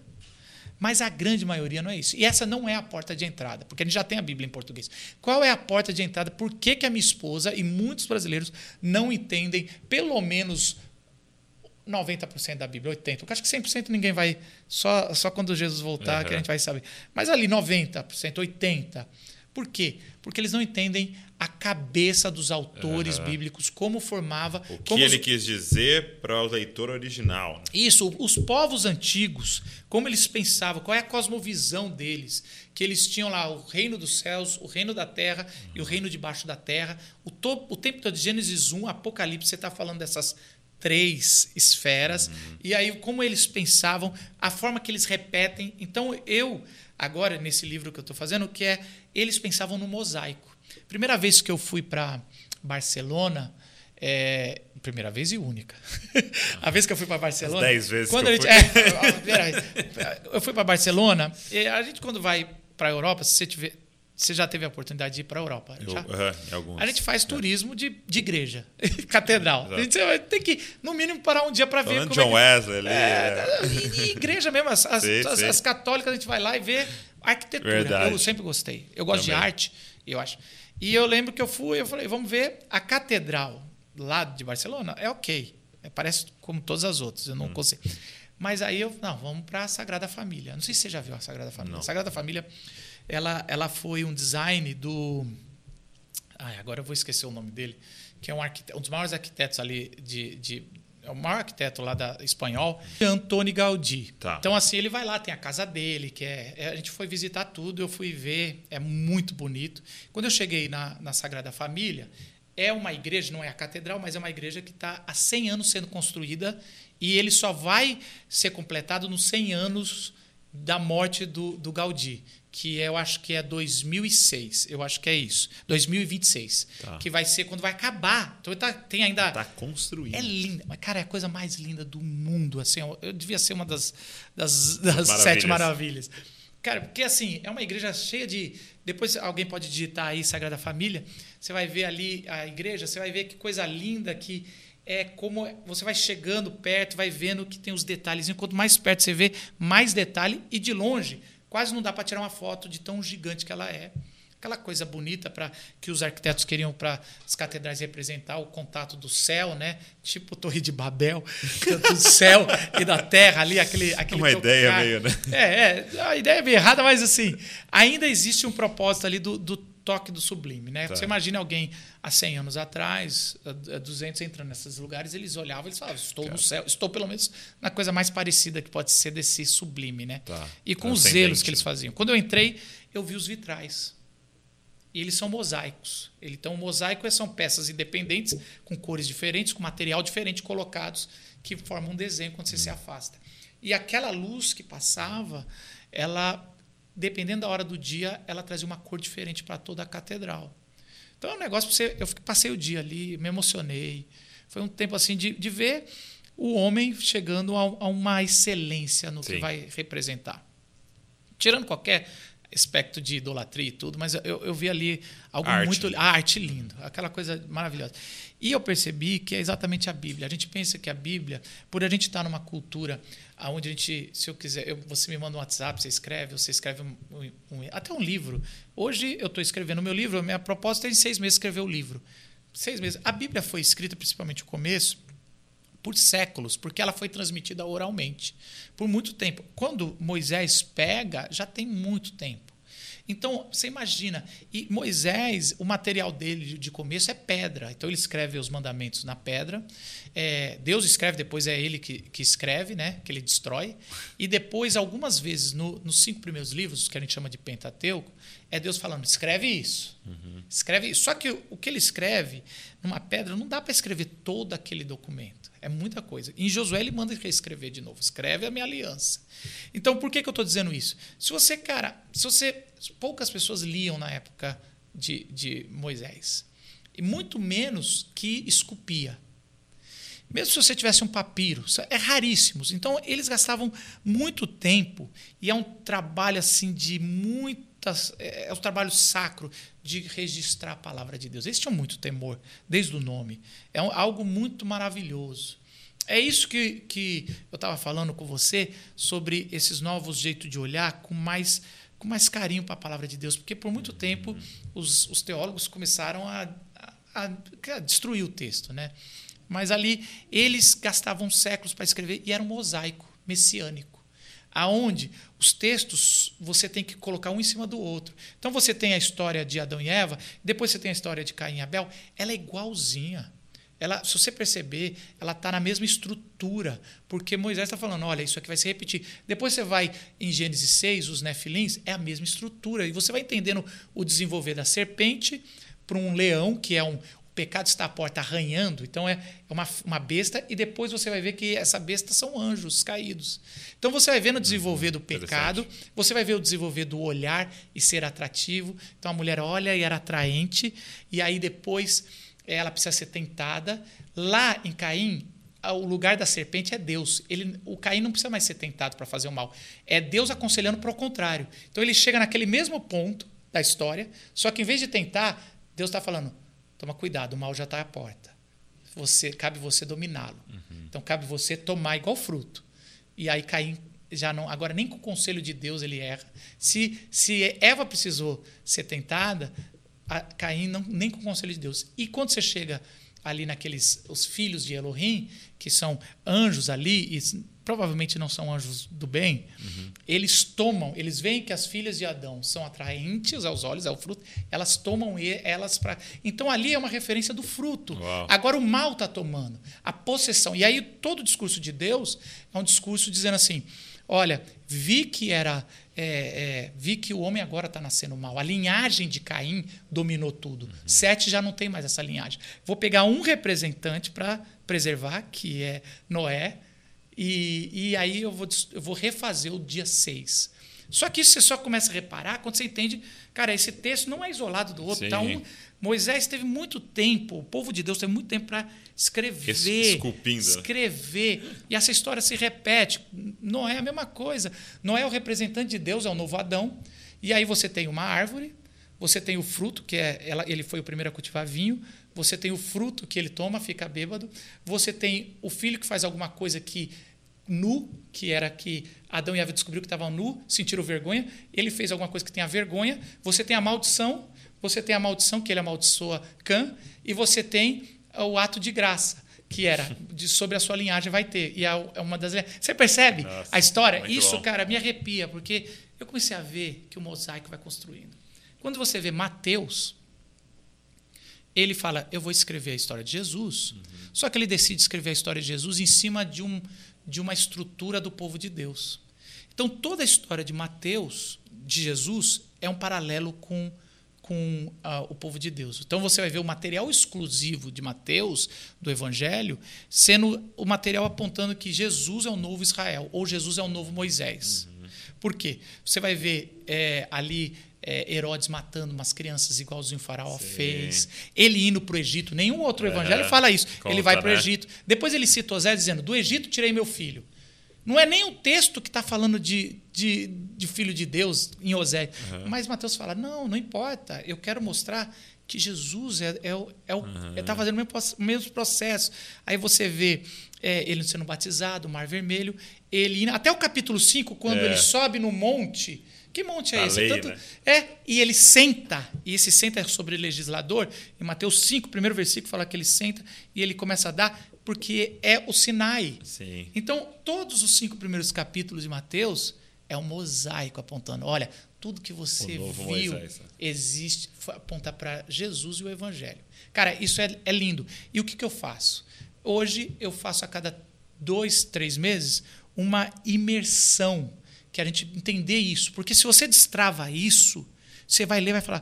Mas a grande maioria não é isso. E essa não é a porta de entrada, porque a gente já tem a Bíblia em português. Qual é a porta de entrada? Por que, que a minha esposa e muitos brasileiros não entendem pelo menos 90% da Bíblia, 80%. Porque acho que 100% ninguém vai. Só, só quando Jesus voltar Uhum. que a gente vai saber. Mas ali 90%, 80%. Por quê? Porque eles não entendem a cabeça dos autores Uhum. bíblicos, como formava. O que como os- ele quis dizer para o leitor original. né? isso, os povos antigos, como eles pensavam, qual é a cosmovisão deles? Que eles tinham lá o reino dos céus, o reino da terra e o reino debaixo da terra. O, to- o tempo todo de Gênesis 1, Apocalipse, você está falando dessas três esferas. E aí, como eles pensavam, a forma que eles repetem. Então, eu, agora, nesse livro que eu estou fazendo, que é eles pensavam no mosaico. Primeira vez que eu fui para Barcelona, é, primeira vez e única. <laughs> a vez que eu fui para Barcelona. As dez vezes quando eu gente, fui. <laughs> é, a primeira vez. eu fui para Barcelona. A gente quando vai para a Europa, se você tiver, você já teve a oportunidade de ir para a Europa? Eu, já? em alguns. A gente faz turismo de, de igreja, <laughs> catedral. Exato. A gente vai ter que, no mínimo, parar um dia para ver Falando como John é que- Wesley ali. é, é. e, e igreja mesmo, as, as, Sim, as- sim. as católicas, a gente vai lá e vê arquitetura. Verdade. Eu sempre gostei. Eu gosto Também. de arte, eu acho. E eu lembro que eu fui, eu falei, vamos ver a catedral lá de Barcelona. É ok. É, parece como todas as outras, eu não Hum. consigo. Mas aí eu, não, vamos para a Sagrada Família. Não sei se você já viu a Sagrada Família. Não. A Sagrada Família, ela, ela foi um design do. Ai, agora eu vou esquecer o nome dele, que é um, um dos maiores arquitetos ali de, de é o maior arquiteto lá da espanhol, Antônio Gaudí. Tá. Então assim ele vai lá, tem a casa dele, que é, é- a gente foi visitar tudo, eu fui ver, é muito bonito. Quando eu cheguei na, na Sagrada Família, é uma igreja, não é a catedral, mas é uma igreja que está há 100 anos sendo construída e ele só vai ser completado nos 100 anos da morte do, do Gaudí, que é, eu acho que é 2006, eu acho que é isso, 2026, Tá. que vai ser quando vai acabar. Então tá, tem ainda Tá construído. é linda, mas cara, é a coisa mais linda do mundo, assim, eu eu devia ser uma das, das, <laughs> das Maravilhas. sete maravilhas. Cara, porque assim, é uma igreja cheia de. Depois alguém pode digitar aí Sagrada Família, você vai ver ali a igreja, você vai ver que coisa linda que é como você vai chegando perto, vai vendo que tem os detalhes. Quanto mais perto você vê, mais detalhe e de longe, quase não dá para tirar uma foto de tão gigante que ela é. Aquela coisa bonita para que os arquitetos queriam para as catedrais representar o contato do céu, né? Tipo Torre de Babel, <laughs> do céu e da terra ali, aquele aquele Uma ideia meio, né? É, é, a ideia é meio errada, mas assim, ainda existe um propósito ali do, do toque do sublime, né? Tá. Você imagina alguém há 100 anos atrás, há 200 entrando nesses lugares, eles olhavam, eles falavam, estou no céu, estou pelo menos na coisa mais parecida que pode ser desse sublime, né? Tá. E com os Transcendente, zelos que eles faziam. Quando eu entrei, eu vi os vitrais. E eles são mosaicos. Então, o mosaico são peças independentes, com cores diferentes, com material diferente colocados, que formam um desenho quando você se afasta. E aquela luz que passava, ela, dependendo da hora do dia, ela trazia uma cor diferente para toda a catedral. Então é um negócio para você. Eu passei o dia ali, me emocionei. Foi um tempo assim de, de ver o homem chegando a, a uma excelência no que Sim. vai representar. Tirando qualquer aspecto de idolatria e tudo, mas eu, eu vi ali algo Arte, muito. A arte lindo, aquela coisa maravilhosa. E eu percebi que é exatamente a Bíblia. A gente pensa que a Bíblia, por a gente estar numa cultura onde a gente, se eu quiser, eu- você me manda um WhatsApp, você escreve, você escreve um- um- até um livro. Hoje eu estou escrevendo o meu livro, a minha proposta é em seis meses escrever o livro. Seis meses. A Bíblia foi escrita, principalmente o começo, por séculos, porque ela foi transmitida oralmente por muito tempo. Quando Moisés pega, já tem muito tempo. Então, você imagina, e Moisés, o material dele de começo é pedra. Então, ele escreve os mandamentos na pedra. É, Deus escreve, depois é ele que, que escreve, né? que ele destrói. E depois, algumas vezes, no- nos cinco primeiros livros, que a gente chama de Pentateuco, é Deus falando: escreve isso. Escreve isso. Só que o, o que ele escreve numa pedra, não dá para escrever todo aquele documento. É muita coisa. Em Josué, ele manda reescrever de novo. Escreve a minha aliança. Então, por que, que eu estou dizendo isso? Se você, cara, se você. Poucas pessoas liam na época de, de Moisés. E muito menos que esculpia. Mesmo se você tivesse um papiro, é raríssimos. Então eles gastavam muito tempo e é um trabalho assim de muitas é, é um trabalho sacro de registrar a palavra de Deus. Eles tinham muito temor desde o nome. É algo muito maravilhoso. É isso que, que eu estava falando com você sobre esses novos jeitos de olhar com mais com mais carinho para a palavra de Deus, porque por muito tempo os, os teólogos começaram a, a, a, destruir o texto, né? Mas ali eles gastavam séculos para escrever e era um mosaico messiânico, aonde os textos você tem que colocar um em cima do outro. Então você tem a história de Adão e Eva, depois você tem a história de Caim e Abel, ela é igualzinha ela, se você perceber, ela está na mesma estrutura, porque Moisés está falando, olha, isso aqui vai se repetir. Depois você vai em Gênesis 6, os nefilins, é a mesma estrutura, e você vai entendendo o desenvolver da serpente para um leão, que é um, pecado está à porta arranhando, então é uma, uma besta, e depois você vai ver que essa besta são anjos caídos. Então você vai ver no desenvolver do pecado, você vai ver o desenvolver do olhar e ser atrativo. Então a mulher olha e era atraente, e aí depois ela precisa ser tentada. Lá em Caim, o lugar da serpente é Deus. Ele, o Caim não precisa mais ser tentado para fazer o mal. É Deus aconselhando para o contrário. Então ele chega naquele mesmo ponto da história, só que em vez de tentar, Deus está falando: toma cuidado, o mal já está à porta. Você cabe você dominá-lo. Uhum. Então cabe você tomar igual fruto. E aí Caim já não, agora nem com o conselho de Deus ele erra. Se se Eva precisou ser tentada, a Caim não, nem com o conselho de Deus. E quando você chega ali naqueles os filhos de Elohim, que são anjos ali, e provavelmente não são anjos do bem, uhum. eles tomam, eles veem que as filhas de Adão são atraentes aos olhos, é o fruto, elas tomam elas para. Então ali é uma referência do fruto. Uau. Agora o mal está tomando, a possessão. E aí todo o discurso de Deus é um discurso dizendo assim: olha, vi que era é, é, vi que o homem agora está nascendo mal. A linhagem de Caim dominou tudo. Uhum. Sete já não tem mais essa linhagem. Vou pegar um representante para preservar, que é Noé, e, e aí eu vou, eu vou refazer o dia seis. Só que isso você só começa a reparar quando você entende, cara, esse texto não é isolado do outro. Tá um, Moisés teve muito tempo, o povo de Deus teve muito tempo para escrever, Esculpindo. Né? escrever. E essa história se repete. Noé é a mesma coisa. Noé é o representante de Deus, é o novo Adão. E aí você tem uma árvore, você tem o fruto, que é ela, ele foi o primeiro a cultivar vinho, você tem o fruto que ele toma, fica bêbado, você tem o filho que faz alguma coisa que nu, que era que Adão e Eva descobriu que estavam nu, sentiram vergonha, ele fez alguma coisa que tem a vergonha, você tem a maldição, você tem a maldição, que ele amaldiçoa Cã, e você tem o ato de graça, que era <laughs> de, sobre a sua linhagem vai ter. E é, uma das. Você percebe Nossa, a história? Isso, bom. cara, me arrepia, porque eu comecei a ver que o mosaico vai construindo. Quando você vê Mateus, ele fala: Eu vou escrever a história de Jesus. Uhum. Só que ele decide escrever a história de Jesus em cima de, um, de uma estrutura do povo de Deus. Então, toda a história de Mateus, de Jesus, é um paralelo com com uh, o povo de Deus. Então você vai ver o material exclusivo de Mateus, do Evangelho, sendo o material apontando que Jesus é o novo Israel, ou Jesus é o novo Moisés. Uhum. Por quê? Você vai ver é, ali é, Herodes matando umas crianças igualzinho o faraó Sim. fez. Ele indo para o Egito. Nenhum outro é, evangelho fala isso. Conta, ele vai para o né? Egito. Depois ele cita Osé dizendo: Do Egito tirei meu filho. Não é nem o texto que está falando de, de, de, filho de Deus em Osé. Uhum. Mas Mateus fala: não, não importa. Eu quero mostrar que Jesus é, é, é o está uhum. é, fazendo o mesmo, o mesmo, processo. Aí você vê é, ele sendo batizado, o Mar Vermelho, ele até o capítulo 5, quando é. ele sobe no monte. Que monte é esse? Lei, Tanto, né? É, e ele senta, e esse senta é sobre legislador. Em Mateus 5, primeiro versículo, fala que ele senta e ele começa a dar porque é o Sinai. Sim. Então, todos os cinco primeiros capítulos de Mateus é um mosaico apontando, olha, tudo que você viu Moisés. Né? existe, aponta para Jesus e o Evangelho. Cara, isso é, é lindo. E o que, que eu faço? Hoje eu faço a cada dois, três meses uma imersão, que a gente entender isso. Porque se você destrava isso, você vai ler e vai falar: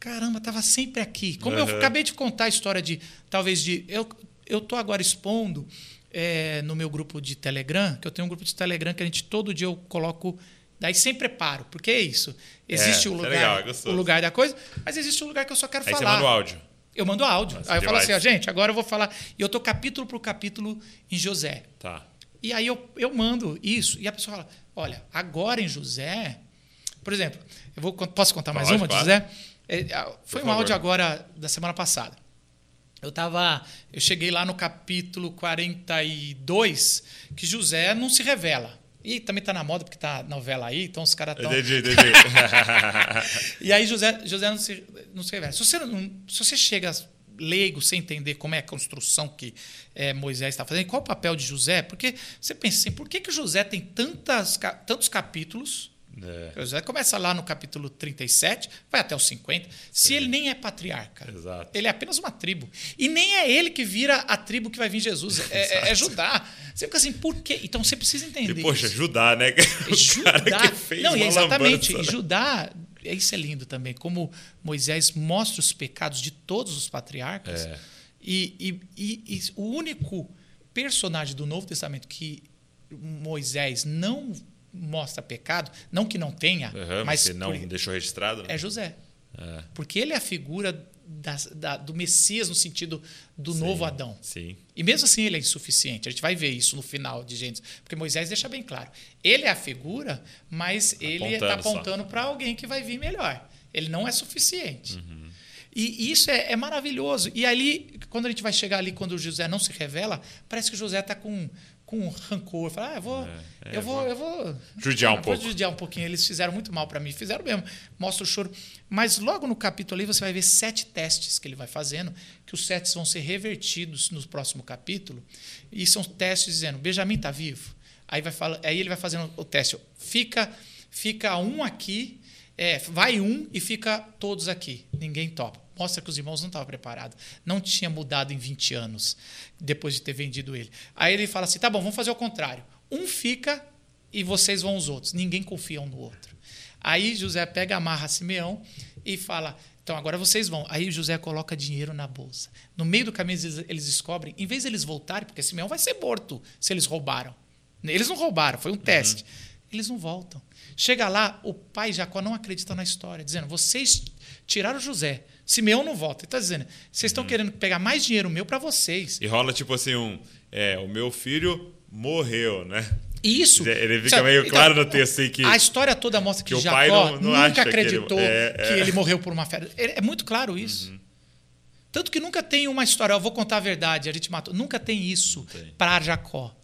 caramba, estava sempre aqui. Como uhum. eu acabei de contar a história de, talvez, de. Eu estou agora expondo é, no meu grupo de Telegram, que eu tenho um grupo de Telegram que a gente todo dia eu coloco. Daí sem preparo, porque é isso. Existe é, o, lugar, é legal, o lugar da coisa, mas existe o lugar que eu só quero Aí falar. Você manda o áudio. Eu mando áudio. Nossa, aí eu falo assim, ó, gente, agora eu vou falar. E eu tô capítulo por capítulo em José. Tá. E aí eu, eu mando isso. E a pessoa fala: olha, agora em José. Por exemplo, eu vou, posso contar mais Pode, uma claro. José? É, foi Por um áudio agora da semana passada. Eu tava. Eu cheguei lá no capítulo 42, que José não se revela. E também tá na moda, porque tá novela aí, então os caras estão. Entendi, <laughs> entendi. E aí José, José não, se, não se revela. Se você, não- se você chega leigo, sem entender como é a construção que eh, Moisés está fazendo, qual o papel de José? Porque você pensa assim, por que, que José tem tantas, tantos capítulos? É, José começa lá no capítulo 37, vai até os 50, se ele nem é patriarca. Exato. Ele é apenas uma tribo. E nem é ele que vira a tribo que vai vir Jesus, é, é- é Judá. Você fica assim, por quê? Então você precisa entender E, poxa, isso. Judá, né? <laughs> O Judá. cara que fez não, exatamente. lambança, né? Judá, isso é lindo também, como Moisés mostra os pecados de todos os patriarcas. É. E, e- e- e o único personagem do Novo Testamento que Moisés não mostra pecado, não que não tenha, Aham, mas você não por- deixou registrado? né? é José. É. Porque ele é a figura das- da- do Messias no sentido do novo Adão. Sim. E mesmo assim ele é insuficiente. A gente vai ver isso no final de Gênesis. Porque Moisés deixa bem claro. Ele é a figura, mas ele está Apontando para alguém que vai vir melhor. Ele não é suficiente. Uhum. E isso é, é maravilhoso. E ali, quando a gente vai chegar ali, quando o José não se revela, parece que o José está com, com rancor. Fala, ah, eu vou, É, é, eu vou, eu vou Judiar um Ah, vou pouco. judiar um pouquinho. Eles fizeram muito mal para mim. Fizeram mesmo. Mostra o choro. Mas logo no capítulo ali você vai ver sete testes que ele vai fazendo, que os testes vão ser revertidos no próximo capítulo. E são testes dizendo: Benjamin está vivo. Aí, vai fala, aí ele vai fazendo o teste. Fica, fica um aqui, é, vai um e fica todos aqui. Ninguém topa. Mostra que os irmãos não estavam preparados. Não tinha mudado em 20 anos, depois de ter vendido ele. Aí ele fala assim: tá bom, vamos fazer o contrário. Um fica e vocês vão os outros. Ninguém confia um no outro. Aí José pega, amarra Simeão e fala: então agora vocês vão. Aí José coloca dinheiro na bolsa. No meio do caminho eles, descobrem, em vez de eles voltarem, porque Simeão vai ser morto se eles roubaram. Eles não roubaram, foi um teste. Eles não voltam. Chega lá, o pai Jacó não acredita na história, dizendo: vocês tiraram José. Simeão não volta. Ele está dizendo: vocês estão querendo pegar mais dinheiro meu para vocês. E rola tipo assim um. É, o meu filho morreu, né? Isso. Ele fica meio então, claro no texto assim que. A história toda mostra que, que o Jacó nunca que ele- acreditou é, que é. ele morreu por uma fera. É muito claro isso. Uhum. Tanto que nunca tem uma história, eu vou contar a verdade, a gente matou. Nunca tem isso para Jacó.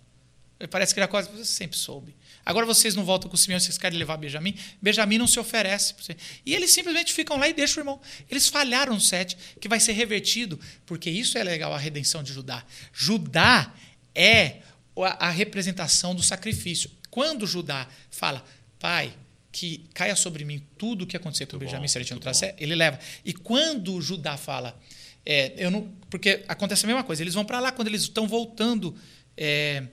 Parece que Jacó sempre soube. Agora vocês não voltam com o Simeão, vocês querem levar Benjamim? Benjamim não se oferece. você. E eles simplesmente ficam lá e deixam o irmão. Eles falharam no sete, que vai ser revertido, porque isso é legal, a redenção de Judá. Judá é a representação do sacrifício. Quando Judá fala, pai, que caia sobre mim tudo o que acontecer com Muito Benjamim bom, se ele muito trouxer, ele leva. E quando Judá fala, é, eu não, porque acontece a mesma coisa, eles vão para lá quando eles estão voltando, é,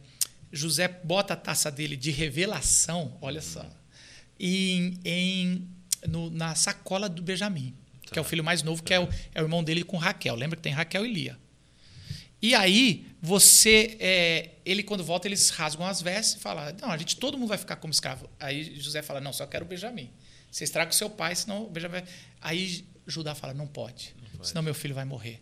José bota a taça dele de revelação, olha só, em, em- no- na sacola do Benjamim, que é o filho mais novo, que é o, é o irmão dele com Raquel. Lembra que tem Raquel e Lia. E aí, você. é, ele, quando volta, eles rasgam as vestes e falam: Não, a gente, todo mundo vai ficar como escravo. Aí José fala: Não, só quero o Benjamim. Você estraga o seu pai, senão o Benjamim. vai-" Aí Judá fala: Não pode, pode. senão meu filho vai morrer.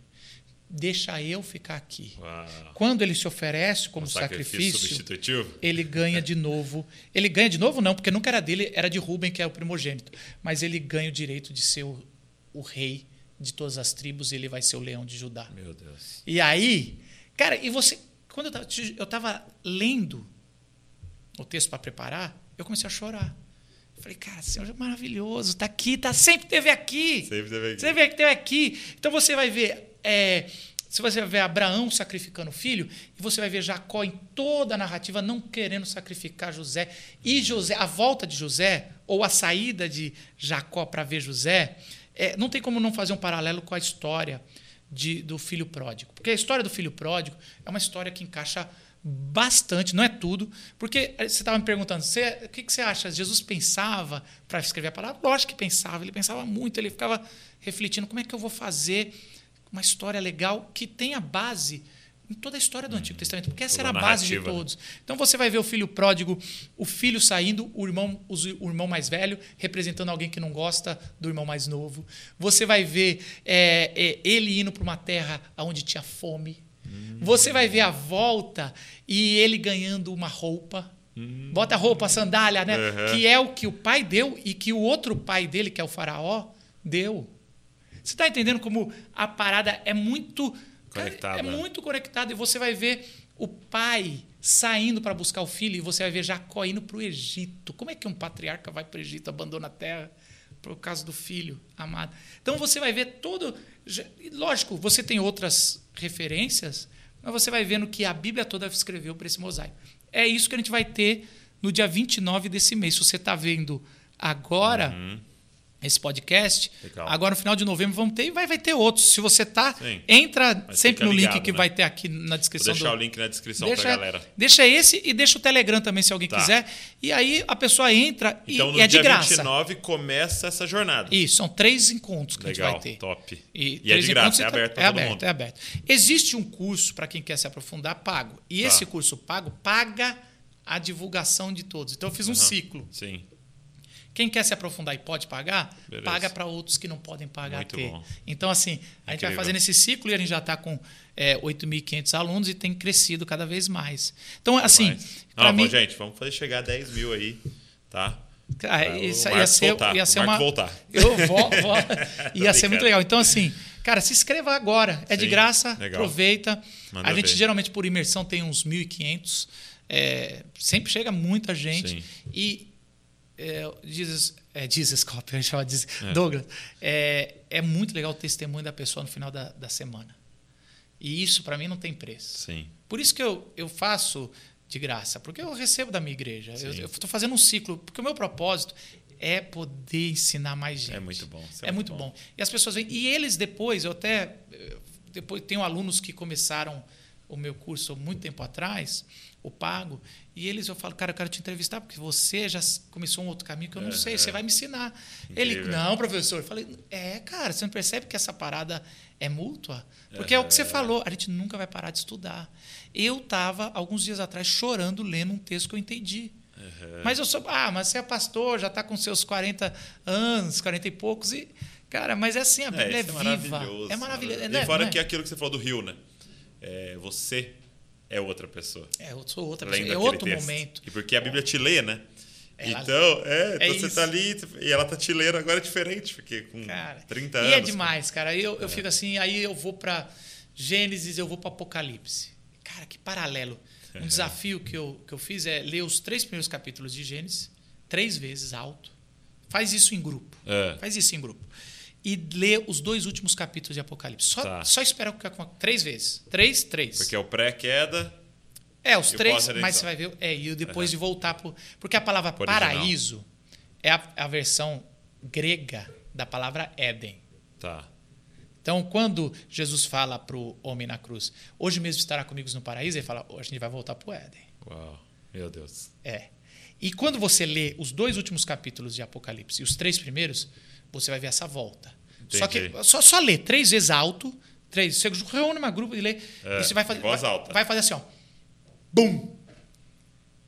Deixa eu ficar aqui. Uau. Quando ele se oferece como Um sacrifício sacrifício, ele ganha de novo. Ele ganha de novo, não, porque nunca era dele, era de Rubem, que é o primogênito. Mas ele ganha o direito de ser o, o rei de todas as tribos, e ele vai ser o leão de Judá. Meu Deus. E aí, cara, e você. Quando eu tava, eu tava lendo o texto para preparar, eu comecei a chorar. Eu falei, cara, Senhor é maravilhoso, tá aqui, tá sempre teve aqui. Sempre teve aqui. Que teve aqui. Então você vai ver. É, se você ver Abraão sacrificando o filho, e você vai ver Jacó em toda a narrativa não querendo sacrificar José. E José, a volta de José, ou a saída de Jacó para ver José, é, não tem como não fazer um paralelo com a história de- do filho pródigo. Porque a história do filho pródigo é uma história que encaixa bastante, não é tudo, porque você estava me perguntando, você, o que, que você acha? Jesus pensava para escrever a palavra? Lógico que pensava, ele pensava muito, ele ficava refletindo como é que eu vou fazer uma história legal que tenha base em toda a história do Antigo Testamento, porque essa era a a base de né? todos. Então você vai ver o filho pródigo, o filho saindo, o irmão, o irmão mais velho representando alguém que não gosta do irmão mais novo. Você vai ver é, é, ele indo para uma terra onde tinha fome. Você vai ver a volta e ele ganhando uma roupa. Bota a roupa, a sandália, né? Uhum. Que é o que o pai deu e que o outro pai dele, que é o faraó, deu. Você está entendendo como a parada é muito cara, Conectada. É muito conectada. E você vai ver o pai saindo para buscar o filho e você vai ver Jacó indo para o Egito. Como é que um patriarca vai para o Egito, abandona a terra por causa do filho amado? Então você vai ver todo. Lógico, você tem outras referências, mas você vai vendo que a Bíblia toda escreveu para esse mosaico. É isso que a gente vai ter no dia 29 desse mês. Se você está vendo agora esse podcast, Uhum. Legal. agora no final de novembro vamos ter e vai, vai ter outros. Se você tá, Sim. entra Mas sempre no link ligado, que né? vai ter aqui na Vou descrição deixar do o link na descrição deixa, pra galera. deixa esse e deixa o Telegram também, se alguém Tá. quiser. E aí a pessoa entra e- Então, e, no é de dia graça. 29 começa essa jornada. Isso, são três encontros que Legal, a gente vai ter. top. E, E, é de graça, é tá- aberto é aberto, mundo. É aberto. Existe um curso para quem quer se aprofundar pago. E Tá. esse curso pago paga a divulgação de todos. Então eu fiz um Aham. ciclo. Sim. Quem quer se aprofundar e pode pagar, Beleza. paga para outros que não podem pagar Muito ter. bom. Então, assim, a gente vai Incrível. fazendo esse ciclo e a gente já está com é, 8.500 alunos e tem crescido cada vez mais. Então, assim, Não, mim. gente, vamos fazer chegar a 10 mil aí, tá? Cara, isso ia ser, voltar, ia ser uma. voltar. Eu vou, vou. <laughs> ia ser muito legal. Então, assim, cara, se inscreva agora. É de Sim, graça, legal. aproveita. Manda a gente ver. geralmente por imersão tem uns 1.500. É, sempre chega muita gente. Sim. E é, Jesus, é, Jesus <laughs> Cop, eu Jesus, É. Douglas, é, é muito legal o testemunho da pessoa no final da, da semana. E isso, para mim, não tem preço. Sim. Por isso que eu, eu faço de graça, porque eu recebo da minha igreja. Eu Sim. estou fazendo um ciclo, porque o meu propósito é poder ensinar mais gente. É muito bom. Isso É, muito bom. E as pessoas vêm. E eles depois, eu até. Depois tenho alunos que começaram o meu curso há muito tempo atrás, o pago, e eles eu falo, cara, eu quero te entrevistar, porque você já começou um outro caminho que eu não sei, você vai me ensinar. Ele, não, professor. Eu falei, é, cara, você não percebe que essa parada é mútua? Porque é o que você falou, a gente nunca vai parar de estudar. Eu estava, alguns dias atrás, chorando, lendo um texto que eu entendi. Mas eu sou. Ah, mas você é pastor, já está com seus 40 anos, 40 e poucos. E, cara, mas é assim, a Bíblia é, isso viva. maravilhoso. É maravilhoso. E não é- fora não é? que é aquilo que você falou do Rio, né? É, você é outra pessoa. É, eu sou outra Além pessoa. É outro texto. momento. E porque a Bíblia te lê, né? Ela- então, é, É então você isso. tá ali e ela tá te lendo agora é diferente, porque com Cara, 30 e anos. é demais, cara. Eu, eu fico assim, aí eu vou para Gênesis, eu vou para Apocalipse. Cara, que paralelo. Um <laughs> desafio que eu, que eu fiz é ler os três primeiros capítulos de Gênesis, três vezes alto. Faz isso em grupo. É. Faz isso em grupo. E lê os dois últimos capítulos de Apocalipse. Só, Tá. só espera três vezes. Três, três. Porque é o pré-queda. É, os três, mas você vai ver. É, e depois de voltar pro. Porque a palavra original. paraíso é a, a versão grega da palavra Éden. Tá. Então, quando Jesus fala para o homem na cruz, hoje mesmo estará comigo no paraíso, ele fala, hoje a gente vai voltar para o Éden. Uau. Meu Deus. É. E quando você lê os dois últimos capítulos de Apocalipse e os três primeiros, você vai ver essa volta. Só que Entendi. só, só lê três vezes alto, três. Você reúne uma grupo e lê. É, e você vai fazer, voz vai, alta. vai fazer assim, ó. Bum!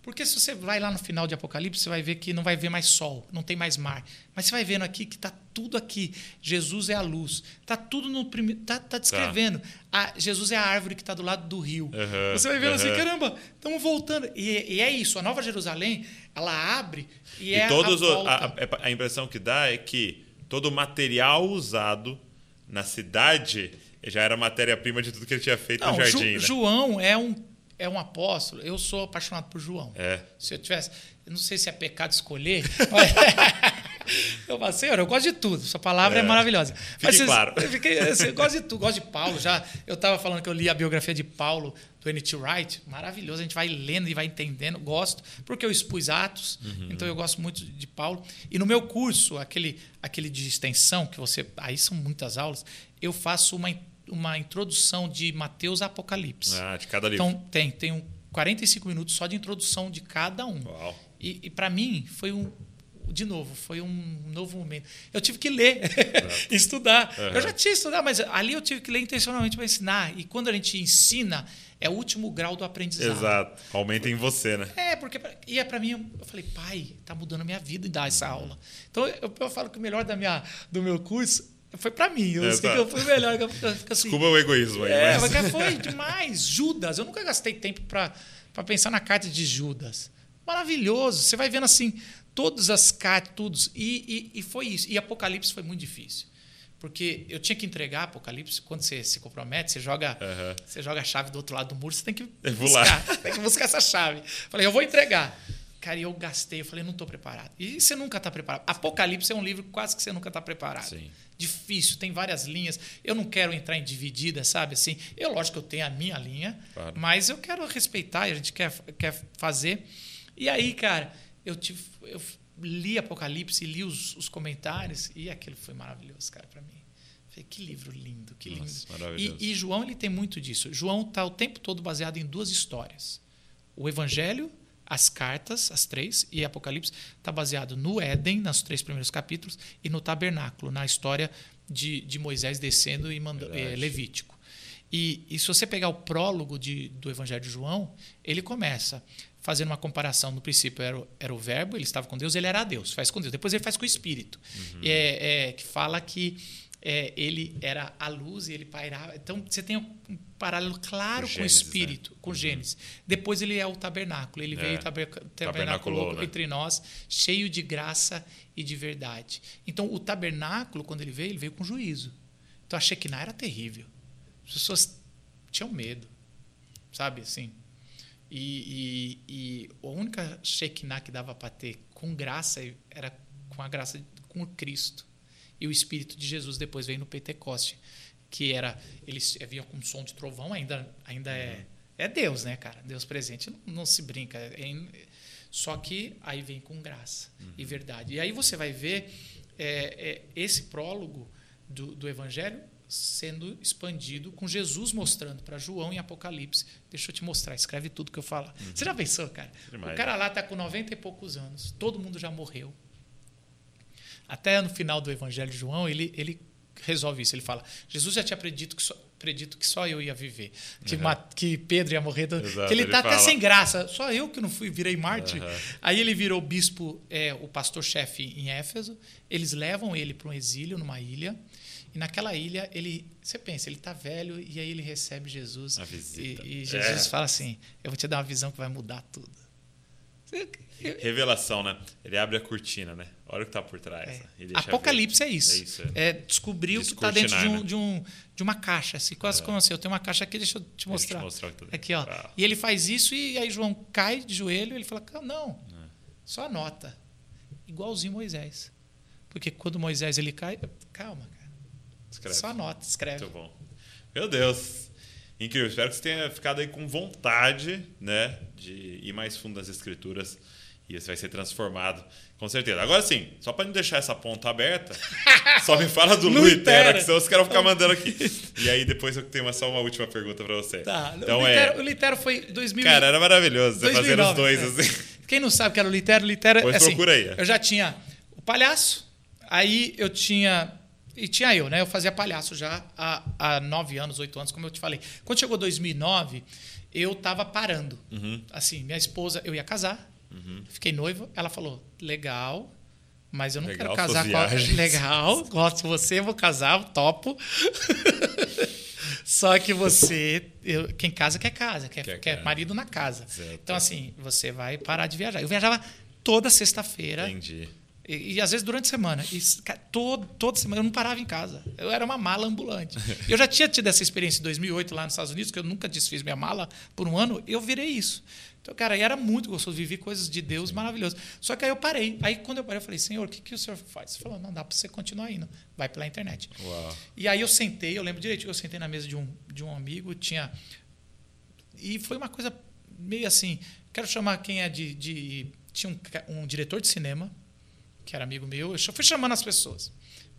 Porque se você vai lá no final de Apocalipse, você vai ver que não vai ver mais sol, não tem mais mar. Mas você vai vendo aqui que está tudo aqui. Jesus é a luz. Está tudo no primeiro. Está tá descrevendo. A- Jesus é a árvore que está do lado do rio. Aham, Você vai vendo assim, aham. caramba, estamos voltando. E, e é isso, a Nova Jerusalém, ela abre e, E, é todos a, volta. a, a- a impressão que dá é que todo o material usado na cidade já era matéria-prima de tudo que ele tinha feito Não, no Ju- jardim, né? João é um, é um apóstolo. Eu sou apaixonado por João. É. Se eu tivesse. Eu não sei se é pecado escolher, <laughs> mas. Eu falo, Senhor, eu gosto de tudo. Sua palavra é, É. maravilhosa. Fique vocês- claro. Eu, fiquei, assim, eu gosto de tudo, gosto de Paulo. Já, eu estava falando que eu li a biografia de Paulo, do N.T. Wright. Maravilhoso. A gente vai lendo e vai entendendo. Gosto, porque eu expus Atos. Uhum. Então eu gosto muito de Paulo. E no meu curso, aquele, aquele de extensão, que você. Aí são muitas aulas, eu faço uma, uma introdução de Mateus a Apocalipse. Ah, de cada livro. Então, tem, tem um 45 minutos só de introdução de cada um. Uau. E, e para mim, foi um, de novo, foi um novo momento. Eu tive que ler, <laughs> estudar. Uhum. Eu já tinha estudado, mas ali eu tive que ler intencionalmente para ensinar. E quando a gente ensina, é o último grau do aprendizado. Exato. Aumenta em você, né? É, porque e é para mim, eu falei, pai, tá mudando a minha vida em dar essa aula. Então eu, eu falo que o melhor da minha, do meu curso foi para mim. Eu sei que eu fui melhor. Eu fico assim, Desculpa o egoísmo aí. É, mas... mas <laughs> foi demais. Judas, eu nunca gastei tempo para pensar na carta de Judas. Maravilhoso. Você vai vendo assim, todas as cartas, todos. E, e, e foi isso. E Apocalipse foi muito difícil. Porque eu tinha que entregar Apocalipse, quando você se compromete, você joga, Uhum. você joga a chave do outro lado do muro, você tem que lá. buscar, <laughs> tem que buscar essa chave. Falei, eu vou entregar. Cara, e eu gastei, eu falei, não estou preparado. E você nunca está preparado. Apocalipse é um livro quase que você nunca está preparado. Sim. Difícil, tem várias linhas. Eu não quero entrar em dividida, sabe? Assim, eu, lógico que eu tenho a minha linha, Claro. mas eu quero respeitar e a gente quer, quer fazer. E aí, cara, eu, tive, eu li Apocalipse, li os, os comentários e aquilo foi maravilhoso, cara, para mim. Falei, que livro lindo, que lindo. Nossa. E, e João ele tem muito disso. João está o tempo todo baseado em duas histórias. O Evangelho, as cartas, as três, e Apocalipse está baseado no Éden, nos três primeiros capítulos, e no tabernáculo, na história de, de Moisés descendo e mandando Verdade. é, Levítico. E, e se você pegar o prólogo de, do Evangelho de João, ele começa fazendo uma comparação. No princípio era o, era o verbo, ele estava com Deus, ele era Deus, faz com Deus. Depois ele faz com o Espírito, Uhum. é, é, que fala que é, ele era a luz e ele pairava. Então você tem um paralelo claro Com com, o Gênesis, Espírito, né? com Gênesis. Depois ele é o tabernáculo, ele É. veio taber, Tabernaculou, tabernaculou né? entre nós, cheio de graça e de verdade. Então o tabernáculo, quando ele veio, ele veio com juízo. Então a Shekinah era terrível. As pessoas tinham medo, sabe assim. E, e, e a única Shekinah que dava para ter com graça era com a graça com o Cristo. E o Espírito de Jesus depois veio no Pentecoste, que era eles vinham com um som de trovão, ainda ainda é é Deus, né, cara? Deus presente não, não se brinca. É só que aí vem com graça e verdade. E aí você vai ver é, é, esse prólogo do, do Evangelho sendo expandido com Jesus mostrando para João em Apocalipse. Deixa eu te mostrar, escreve tudo que eu falo. Você já pensou, cara? Demais. O cara lá está com 90 e poucos anos, todo mundo já morreu. Até no final do Evangelho de João, ele, ele resolve isso. Ele fala: Jesus já tinha predito que só, predito que só eu ia viver, que, Uhum. que Pedro ia morrer. Exato, que ele está até sem graça. Só eu que não fui, virei mártir. Uhum. Aí ele virou bispo, é, o pastor-chefe em Éfeso. Eles levam ele para um exílio numa ilha. E naquela ilha, ele, você pensa, ele está velho e aí ele recebe Jesus. E, e Jesus É. fala assim: Eu vou te dar uma visão que vai mudar tudo. Revelação, né? Ele abre a cortina, né? Olha o que tá por trás. É. né? Apocalipse ver. é isso. É isso, É, descobrir o que está dentro de, um, né? de, um, de uma caixa. Assim, quase como assim, eu tenho uma caixa aqui, deixa eu te Deixa eu te mostrar. mostrar tá aqui, ó. Uau. E ele faz isso e aí João cai de joelho e ele fala: Não, É. só anota. Igualzinho Moisés. Porque quando Moisés ele cai, calma, cara. Escreve. Só anota, escreve. Muito bom. Meu Deus. Incrível. Espero que você tenha ficado aí com vontade, né? De ir mais fundo nas escrituras. E você vai ser transformado, com certeza. Agora sim, só para não deixar essa ponta aberta, <laughs> só me fala do itera. que senão os caras vão ficar mandando aqui. <laughs> E aí depois eu tenho uma- só uma última pergunta para você. Tá. Então o, é. Litero, o Litero foi 2000 Cara, era maravilhoso você fazer os 2009, dois é. assim. Quem não sabe que era o Litero, o Litero Pois assim, procura aí. Eu já tinha o palhaço, aí eu tinha. E tinha eu, né? Eu fazia palhaço já há, há nove anos, oito anos, como eu te falei. Quando chegou 2009, eu tava parando. Uhum. Assim, minha esposa, eu ia casar, fiquei noivo, ela falou: legal. Mas eu não Legal quero casar com a... <laughs> Legal, gosto de você, vou casar, topo. <laughs> Só que você, eu- quem casa quer casa, quer, Quer quer marido na casa. Certo. Então, assim, você vai parar de viajar. Eu viajava toda sexta-feira Entendi. E, e às vezes durante a semana. E todo, toda semana eu não parava em casa. Eu era uma mala ambulante. <laughs> eu já tinha tido essa experiência em 2008 lá nos Estados Unidos, que eu nunca desfiz minha mala por um ano. Eu virei isso. Então, cara, e era muito gostoso. Vivi coisas de Deus maravilhosas. Só que aí eu parei. Aí quando eu parei, eu falei, Senhor, o que, que o senhor faz? Ele falou, não dá para você continuar indo. Vai pela internet. Uau. E aí eu sentei, eu lembro direito, eu sentei na mesa de um, de um amigo, tinha. E foi uma coisa meio assim. Quero chamar quem é de. de tinha um, um diretor de cinema, que era amigo meu, eu só fui chamando as pessoas.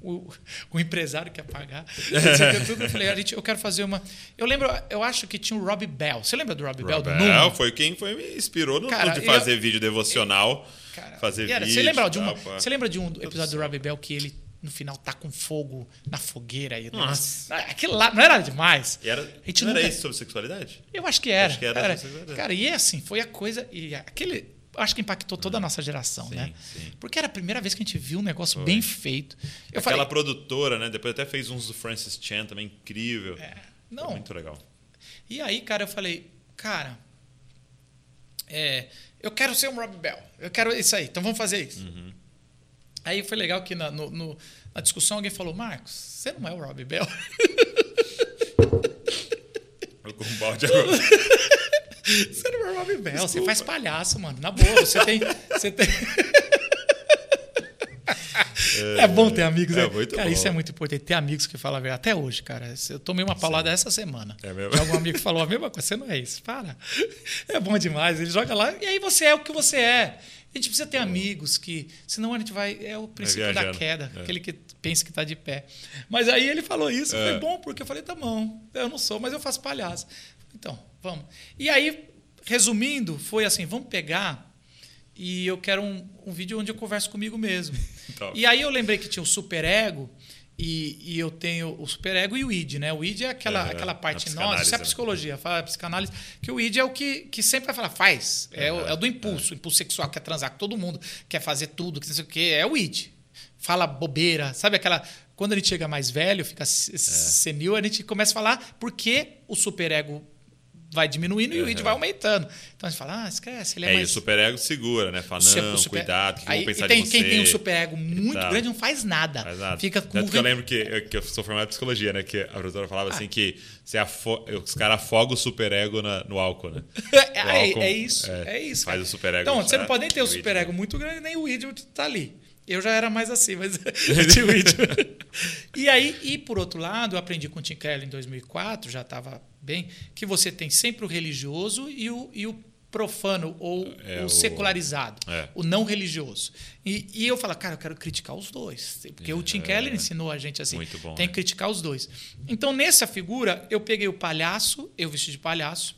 O, o empresário que ia pagar. <laughs> que, tudo. Eu falei, a gente, eu quero fazer uma. Eu lembro, eu acho que tinha o Robbie Bell. Você lembra do Bell? Do Bell foi quem foi, me inspirou no Cara, de eu- fazer vídeo devocional. Cara, Fazer era- vídeo. Você lembra, de um, pá. você lembra de um episódio do Robbie Bell que ele, no final, tá com fogo na fogueira? E o negócio- Aquilo lá não era demais. E era, A gente não era nunca- isso sobre sexualidade? Eu acho que era. Acho que era verdade. Cara, e é assim, foi a coisa. E aquele. Acho que impactou toda a nossa geração, Sim, né? sim. Porque era a primeira vez que a gente viu um negócio bem feito. Eu Aquela falei. produtora, né? Depois até fez uns do Francis Chan também, incrível. É, Foi não. Muito legal. E aí, cara, eu falei, cara, é, eu quero ser um Rob Bell. Eu quero isso aí. Então vamos fazer isso. Uhum. Aí foi legal que na, no- no- na discussão alguém falou, Marcos, você não é o Rob Bell. <laughs> Eu com um balde agora. <laughs> <laughs> Você não é o Rob Bell. Você faz palhaço, mano. Na boa, você tem. Você tem... <laughs> É bom ter amigos. É né? muito cara, bom. isso é muito importante. Ter amigos que falam a verdade. Até hoje, cara. Eu tomei uma paulada essa semana. É mesmo? Algum amigo que falou a mesma coisa. Você não é isso. Para. É bom demais. Ele joga lá e aí você é o que você é. A gente precisa ter amigos que. Senão a gente vai. É o princípio da queda. É. Aquele que pensa que está de pé. Mas aí ele falou isso. É. Foi bom, porque eu falei, tá bom. Eu não sou, mas eu faço palhaço. Então, vamos. E aí, resumindo, foi assim: vamos pegar. E eu quero um, um vídeo onde eu converso comigo mesmo. <laughs> Top. E aí eu lembrei que tinha o superego e, e eu tenho o superego e o id, né? O id é aquela, aquela a parte nossa, isso é né? psicologia, fala psicanálise, que o id é o que, que sempre vai falar, faz. É, o, é o do impulso, o impulso sexual, quer transar com todo mundo, quer fazer tudo, que não sei o quê, é o id. Fala bobeira, sabe aquela. Quando a gente chega mais velho, fica É. se- senil, a gente começa a falar porque o superego vai diminuindo e o id Uhum. vai aumentando. Então a gente fala, ah, esquece, ele é, É, e o mais. superego segura, né? Fala, Super- não, super- cuidado, que Aí, vão pensar e tem, de você. Quem tem um superego muito grande não faz nada. Faz nada. Fica com Tanto que eu lembro que eu, que eu sou formado em psicologia, né? Que a professora falava Ah. assim que você afo- os caras afogam o superego na- no álcool, né? <laughs> É, O é- álcool, é isso, é, isso. Faz cara. o superego. Então, você não tá? pode nem ter o id, superego né? muito grande, nem o id tá ali. Eu já era mais assim, mas <laughs> <laughs> tinha o id. e aí, e por outro lado, eu aprendi com o Tim Keller em 2004, já estava bem, que você tem sempre o religioso e o, e o profano ou É, o secularizado, é. o não religioso. E, e eu falo, cara, eu quero criticar os dois, porque o Tim É. Keller ensinou a gente assim, bom, tem né? que criticar os dois. Então, nessa figura, eu peguei o palhaço, eu vesti de palhaço,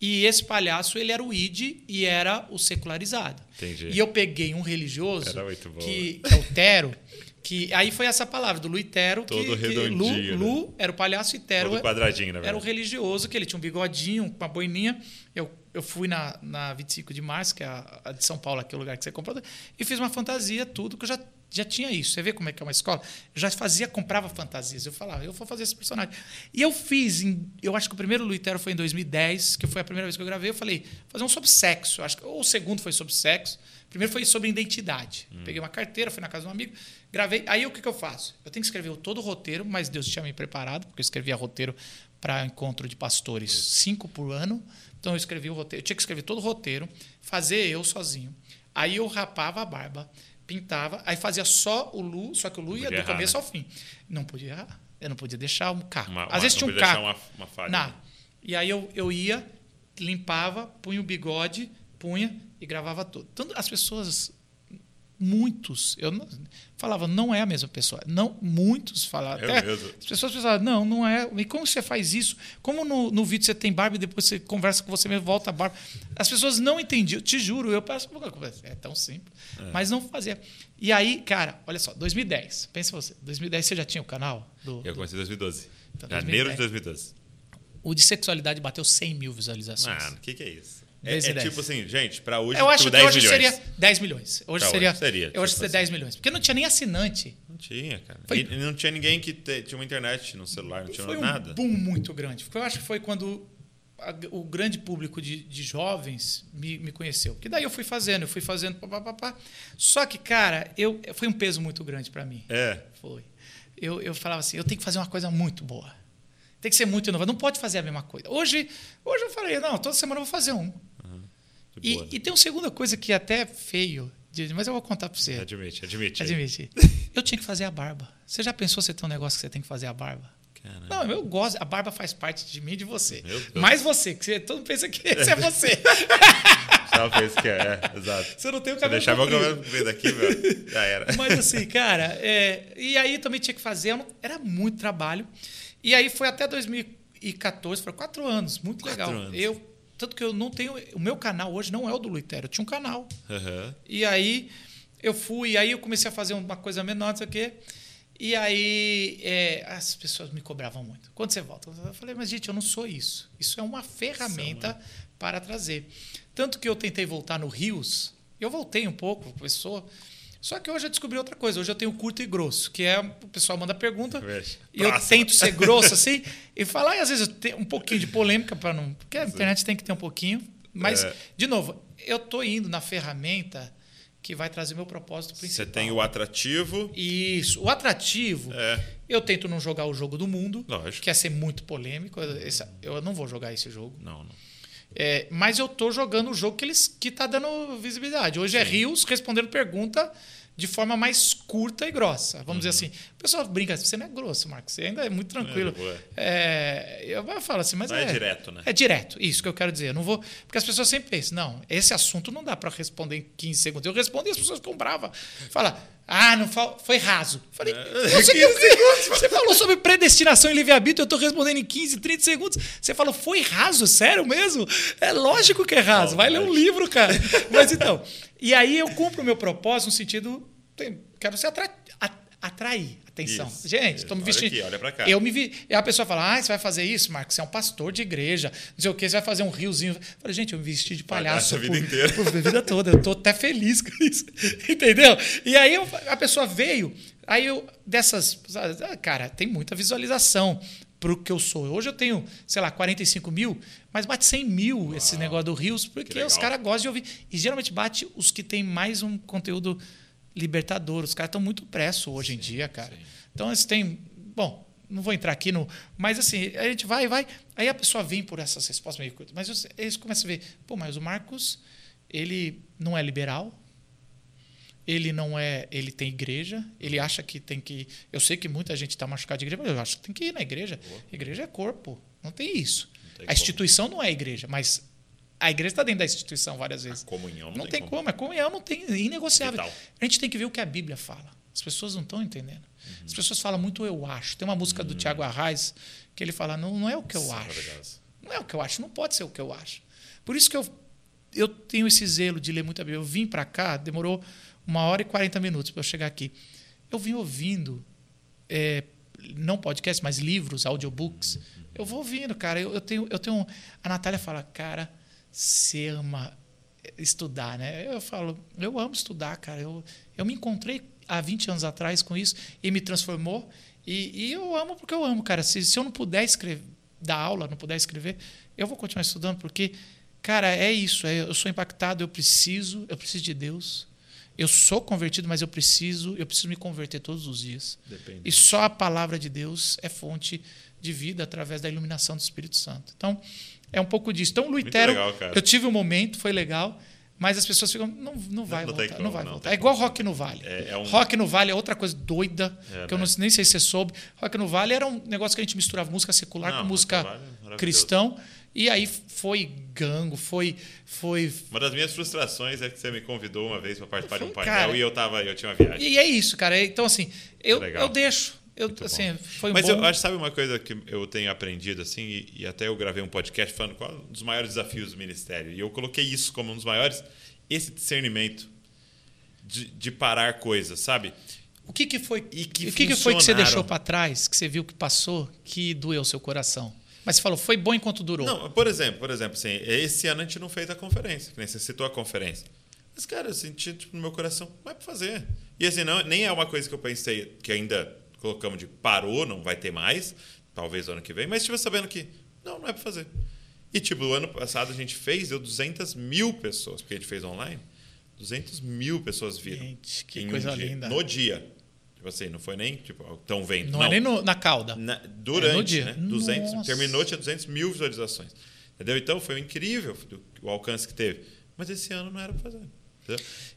e esse palhaço, ele era o id e era o secularizado. Entendi. E eu peguei um religioso, que, que é o Tero, que aí foi essa palavra, do Luí Tero, que, Todo que redondinho, Lu, Lu era o palhaço e Tero Todo quadradinho, na era o religioso, que ele tinha um bigodinho, uma boininha. Eu, eu fui na, na 25 de março, que é a, a de São Paulo, aqui é o lugar que você comprou, e fiz uma fantasia, tudo, que eu já, já tinha isso. Você vê como é que é uma escola? Eu já fazia, comprava fantasias. Eu falava, eu vou fazer esse personagem. E eu fiz, em, eu acho que o primeiro Luitero foi em 2010, que foi a primeira vez que eu gravei. Eu falei, vou fazer um sobre sexo. Acho que, ou o segundo foi sobre sexo. Primeiro foi sobre identidade. Peguei uma carteira, fui na casa de um amigo, gravei. Aí o que, que eu faço? Eu tenho que escrever todo o roteiro, mas Deus tinha me preparado, porque eu escrevia roteiro para encontro de pastores, cinco por ano. Então eu escrevi o roteiro, eu tinha que escrever todo o roteiro, fazer eu sozinho. Aí eu rapava a barba, pintava, aí fazia só o Lu, só que o Lu ia do errar, começo né? ao fim. Não podia errar. Eu não podia deixar um caco. Uma- Às uma- vezes tinha um caco. uma- uma falha, Não. né? E aí eu, eu ia, limpava, punha o bigode, punha e gravava tudo. Então, as pessoas, muitos, eu não, falava, não é a mesma pessoa. Não, muitos falavam. É? As pessoas pensavam, não, não é. E como você faz isso? Como no, no vídeo você tem barba e depois você conversa com você mesmo, volta a barba? As pessoas não entendiam, te juro, eu peço, é tão simples. Mas não fazia. E aí, cara, olha só, 2010, pensa você, 2010 você já tinha o canal? Do, Eu comecei em 2012. Então, Janeiro de 2010. 2012. o de sexualidade bateu 100 mil visualizações. Mano, o que, que é isso? É, é 2010. tipo assim, gente, pra hoje, Eu acho tipo, que 10 hoje milhões. seria 10 milhões. Hoje seria, hoje seria, Eu acho que tipo seria 10 milhões. Porque não tinha nem assinante. Não tinha, cara. Foi- E não tinha ninguém que te- tinha uma internet no celular, não tinha Foi um nada. boom muito grande. Foi- Eu acho que foi quando a- o grande público de, de jovens me, me conheceu. Que daí eu fui fazendo, eu fui fazendo. Pá, pá, pá. Só que, cara, eu, foi um peso muito grande para mim. É. Foi. Eu, eu falava assim, eu tenho que fazer uma coisa muito boa. Tem que ser muito inovador. Não pode fazer a mesma coisa. Hoje, hoje eu falei, não, toda semana eu vou fazer um. E, boa. e tem uma segunda coisa que é até feio, mas eu vou contar para você. Admite, admite. Admite. <laughs> Eu tinha que fazer a barba. Você já pensou você ter um negócio que você tem que fazer a barba? Caramba. Não, eu gosto. A barba faz parte de mim e de você. Mais você, que você, todo mundo pensa que esse é você. <laughs> Só fez que é, é, exato. você não tem o cabelo deixar meu cabelo comprido aqui, meu, já era. <laughs> Mas assim, cara, é, e aí também tinha que fazer, não- era muito trabalho. E aí foi até 2014, foram quatro anos, muito Quatro legal. anos. Eu tanto que eu não tenho. O meu canal hoje não é o do Luitério. Eu tinha um canal. Aham. E aí eu fui, aí eu comecei a fazer uma coisa menor, não sei o quê. E aí é, as pessoas me cobravam muito. Quando você volta? Eu falei, mas gente, eu não sou isso. Isso é uma ferramenta para trazer. Tanto que eu tentei voltar no Rios, eu voltei um pouco, pessoa. Só que hoje eu descobri outra coisa. Hoje eu tenho curto e grosso, que é o pessoal manda pergunta Veja. e eu Próxima. tento ser grosso assim <laughs> e falar. E às vezes eu tenho um pouquinho de polêmica para não, porque a internet tem que ter um pouquinho. Mas É. de novo, eu tô indo na ferramenta que vai trazer meu propósito Você principal. tem o atrativo. Isso. O atrativo, É. eu tento não jogar o jogo do mundo, Lógico. que é ser muito polêmico. Eu não vou jogar esse jogo. Não, não. É, mas eu tô jogando o jogo que eles que tá dando visibilidade. Hoje é Rios respondendo pergunta de forma mais curta e grossa. Vamos dizer assim. O pessoal brinca, você não é grosso, Marcos. Você ainda é muito tranquilo. de boa. É, eu eu falo assim, mas Não é direto, né? É direto, isso que eu quero dizer. Eu não vou, porque as pessoas sempre pensam, não, esse assunto não dá para responder em 15 segundos. Eu respondo e as pessoas ficam bravas. Fala, ah, não foi raso. Eu Falei, você, <laughs> que- você falou sobre predestinação e livre-arbítrio, eu estou respondendo em 15, 30 segundos. Você falou, foi raso, sério mesmo? É lógico que é raso. Vai ler um livro, cara. <laughs> Mas então, e aí eu cumpro o meu propósito no sentido, quero ser atra, atrair atenção. Isso, Gente, estou me Olha vestindo. aqui, olha pra cá. Eu me vi. E a pessoa fala: Ah, você vai fazer isso, Marcos? Você é um pastor de igreja. Não sei o quê, você vai fazer um riozinho. Eu falei, gente, eu me vesti de Palhaço palhaço a vida por, inteira. <laughs> por a vida toda. Eu tô até feliz com isso. <laughs> Entendeu? E aí eu- a pessoa veio, aí eu, dessas. ah, Cara, tem muita visualização pro que eu sou. Hoje eu tenho, sei lá, 45 mil, mas bate 100 mil esse negócio do Rios, porque os caras gostam de ouvir. E geralmente bate os que tem mais um conteúdo libertador. Os caras estão muito presso hoje em dia, cara. Então, eles têm. Bom, não vou entrar aqui no. Mas assim, a gente vai, vai. Aí a pessoa vem por essas respostas meio curtas. Mas eles começam a ver, pô, mas o Marcos, ele não é liberal. Ele não é. Ele tem igreja. Ele acha que tem que. Eu sei que muita gente está machucada de igreja, mas eu acho que tem que ir na igreja. Igreja é corpo. Não tem isso. Tem a como. instituição não é igreja, mas a igreja está dentro da instituição várias vezes. Comunhão não, Não tem como, é comunhão, não tem, é inegociável. A gente tem que ver o que a Bíblia fala. As pessoas não estão entendendo. Uhum. As pessoas falam muito eu acho. Tem uma música do Tiago Arraes que ele fala, não, não é o que eu é acho. maravilhoso. Não é o que eu acho, não pode ser o que eu acho. Por isso que eu, eu tenho esse zelo de ler muita Bíblia. Eu vim para cá, demorou uma hora e 40 minutos para eu chegar aqui. Eu vim ouvindo, é, não podcast, mas livros, audiobooks. Eu vou ouvindo, cara. Eu, eu tenho, eu tenho. A Natália fala, cara, você ama estudar, né? Eu falo, eu amo estudar, cara. Eu, eu me encontrei há 20 anos atrás com isso e me transformou. E, e eu amo porque eu amo, cara. Se, se eu não puder escrever, dar aula, não puder escrever, eu vou continuar estudando porque, cara, é isso. é- eu sou impactado, eu preciso, eu preciso de Deus. Eu sou convertido, mas eu preciso, eu preciso me converter todos os dias. Depende. E só a palavra de Deus é fonte de vida através da iluminação do Espírito Santo. Então, é um pouco disso. Então, Luitero, legal, eu tive um momento, foi legal, mas as pessoas ficam, não, não vai não voltar, como, não vai não voltar. É igual como. Rock no Vale. É- é um- Rock no Vale é outra coisa doida, É, que eu né? não, nem sei se você soube. Rock no Vale era um negócio que a gente misturava música secular Não, com música Vale é cristão. E aí foi gango, foi, foi Uma das minhas frustrações é que você me convidou uma vez para participar de um painel cara. e eu tava, eu tinha uma viagem. E é isso, cara. Então, assim, eu, Legal. eu deixo. Eu, Muito assim, foi Mas bom... eu acho, sabe uma coisa que eu tenho aprendido, assim, e, e até eu gravei um podcast falando qual é um dos maiores desafios do ministério. E eu coloquei isso como um dos maiores, esse discernimento de, de parar coisas, sabe? O que, que foi E que o que, que foi que você deixou para trás, que você viu que passou, que doeu seu coração? Mas você falou, foi bom enquanto durou. Não, por exemplo, por exemplo, assim, esse ano a gente não fez a conferência, que nem você citou a conferência. Mas, cara, eu senti tipo, no meu coração, vai pra fazer. E assim, não, nem é uma coisa que eu pensei que ainda colocamos de parou, não vai ter mais, talvez ano que vem, mas estive sabendo que não, não é pra fazer. E, tipo, o ano passado a gente fez, deu 200 mil pessoas, porque a gente fez online. 200 mil pessoas viram. Gente, que em um coisa dia. linda. No dia. Tipo assim, não foi nem, tipo, estão vendo. não, é nem no- na cauda. Na- durante, É no dia. né? 200, Nossa. terminou, tinha 200 mil visualizações. Entendeu? Então foi incrível o alcance que teve. Mas esse ano não era pra fazer.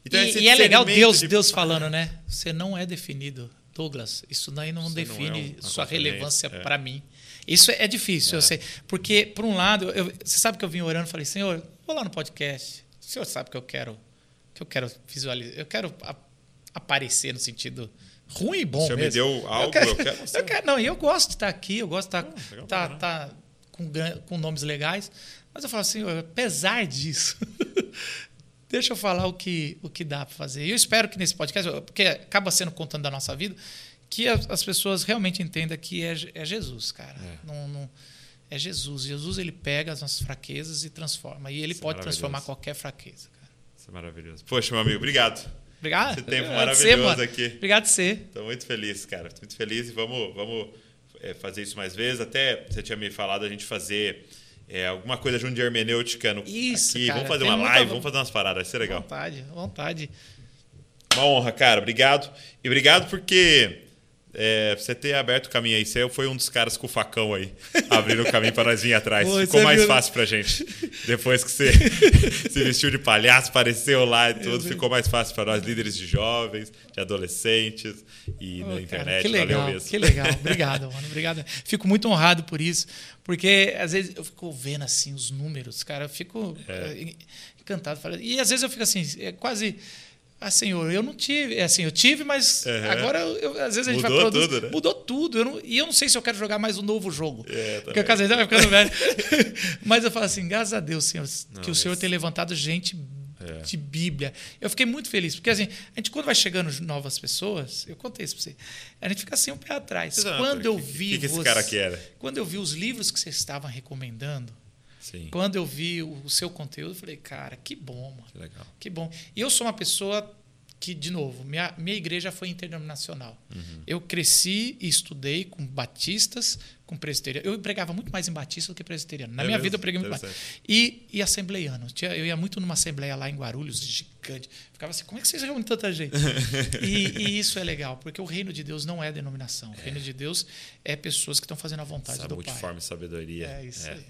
Então, e, e é legal Deus, de- Deus falando, né? Você não é definido. Douglas, isso daí não Você não define é um- uma sua relevância é. para mim. Isso é difícil, eu sei. Porque, por um lado, eu- você sabe que eu vim orando e falei, Senhor, vou lá no podcast. O senhor sabe que eu quero, que eu quero visualizar, eu quero a- aparecer no sentido ruim e bom O senhor me mesmo. deu algo, eu quero mostrar. <laughs> eu quero- não, e eu gosto de estar aqui, eu gosto de estar, legal tá, pra tá com, com nomes legais. Mas eu falo assim, apesar disso, <laughs> deixa eu falar o que, o que dá para fazer. E eu espero que nesse podcast, porque acaba sendo contando da nossa vida, que as pessoas realmente entendam que é, é Jesus, cara. É. Não, não, é Jesus. Jesus ele pega as nossas fraquezas e transforma. E ele Isso é pode é transformar qualquer fraqueza. Cara. Isso é maravilhoso. Poxa, meu amigo, obrigado. Obrigado. Esse tempo maravilhoso ser, aqui. Obrigado a você. Estou muito feliz, cara. Estou muito feliz e vamos, vamos é, fazer isso mais vezes. Até você tinha me falado a gente fazer é, alguma coisa junto de hermenêutica no, isso, aqui. Cara, vamos fazer uma live, vamos fazer umas paradas, vai ser legal. Vontade, vontade. Uma honra, cara. Obrigado. E obrigado porque é, você ter aberto o caminho aí. Você foi um dos caras com o facão aí, <laughs> abrindo o caminho para nós vir atrás. Pô, Ficou mais viu? fácil pra gente. Depois que você <laughs> se vestiu de palhaço, apareceu lá e tudo, ficou mais fácil para nós, líderes de jovens, de adolescentes e na internet. Cara, que legal, Valeu mesmo. Que legal. Obrigado, mano. Obrigado. Fico muito honrado por isso, porque às vezes eu fico vendo assim os números, cara, eu fico é. Eh, encantado. E às vezes eu fico assim, é quase ah, senhor, eu não tive. É assim, eu tive, mas uhum. agora eu, às vezes a gente mudou vai produzir. Tudo, né? Mudou tudo. Eu não, e eu não sei se eu quero jogar mais um novo jogo. É, porque a casa vai ficando velho. <laughs> mas eu falo assim, graças a Deus, Senhor, não, que o Senhor tem levantado gente é. de Bíblia. Eu fiquei muito feliz, porque assim, a gente, quando vai chegando novas pessoas, eu contei isso para você, a gente fica assim um pé atrás. Exato. Quando eu vi. O que, que esse cara quer? Quando eu vi os livros que vocês estavam recomendando, Sim. Quando eu vi o seu conteúdo, eu falei, cara, que bom, mano. Que legal. Que bom. E eu sou uma pessoa que, de novo, minha, minha igreja foi interdenominacional. Uhum. Eu cresci e estudei com batistas, com presbiteriano. Eu pregava muito mais em batista do que presbiteriano. Na é minha mesmo? vida eu preguei muito mais. E, e assembleiano. Eu ia muito numa assembleia lá em Guarulhos, gigante. Ficava assim, como é que vocês reúnem tanta gente? <laughs> e, e, isso é legal, porque o reino de Deus não é denominação. O reino de Deus é pessoas que estão fazendo a vontade Essa do multiforme Pai. multiforme sabedoria. É isso é. aí.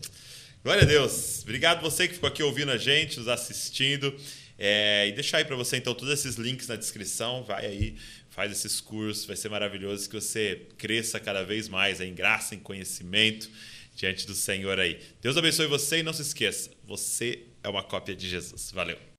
Glória a Deus. Obrigado você que ficou aqui ouvindo a gente, nos assistindo. É, e deixar aí para você, então, todos esses links na descrição. Vai aí, faz esses cursos, vai ser maravilhoso que você cresça cada vez mais em graça, em conhecimento diante do Senhor aí. Deus abençoe você e não se esqueça, você é uma cópia de Jesus. Valeu.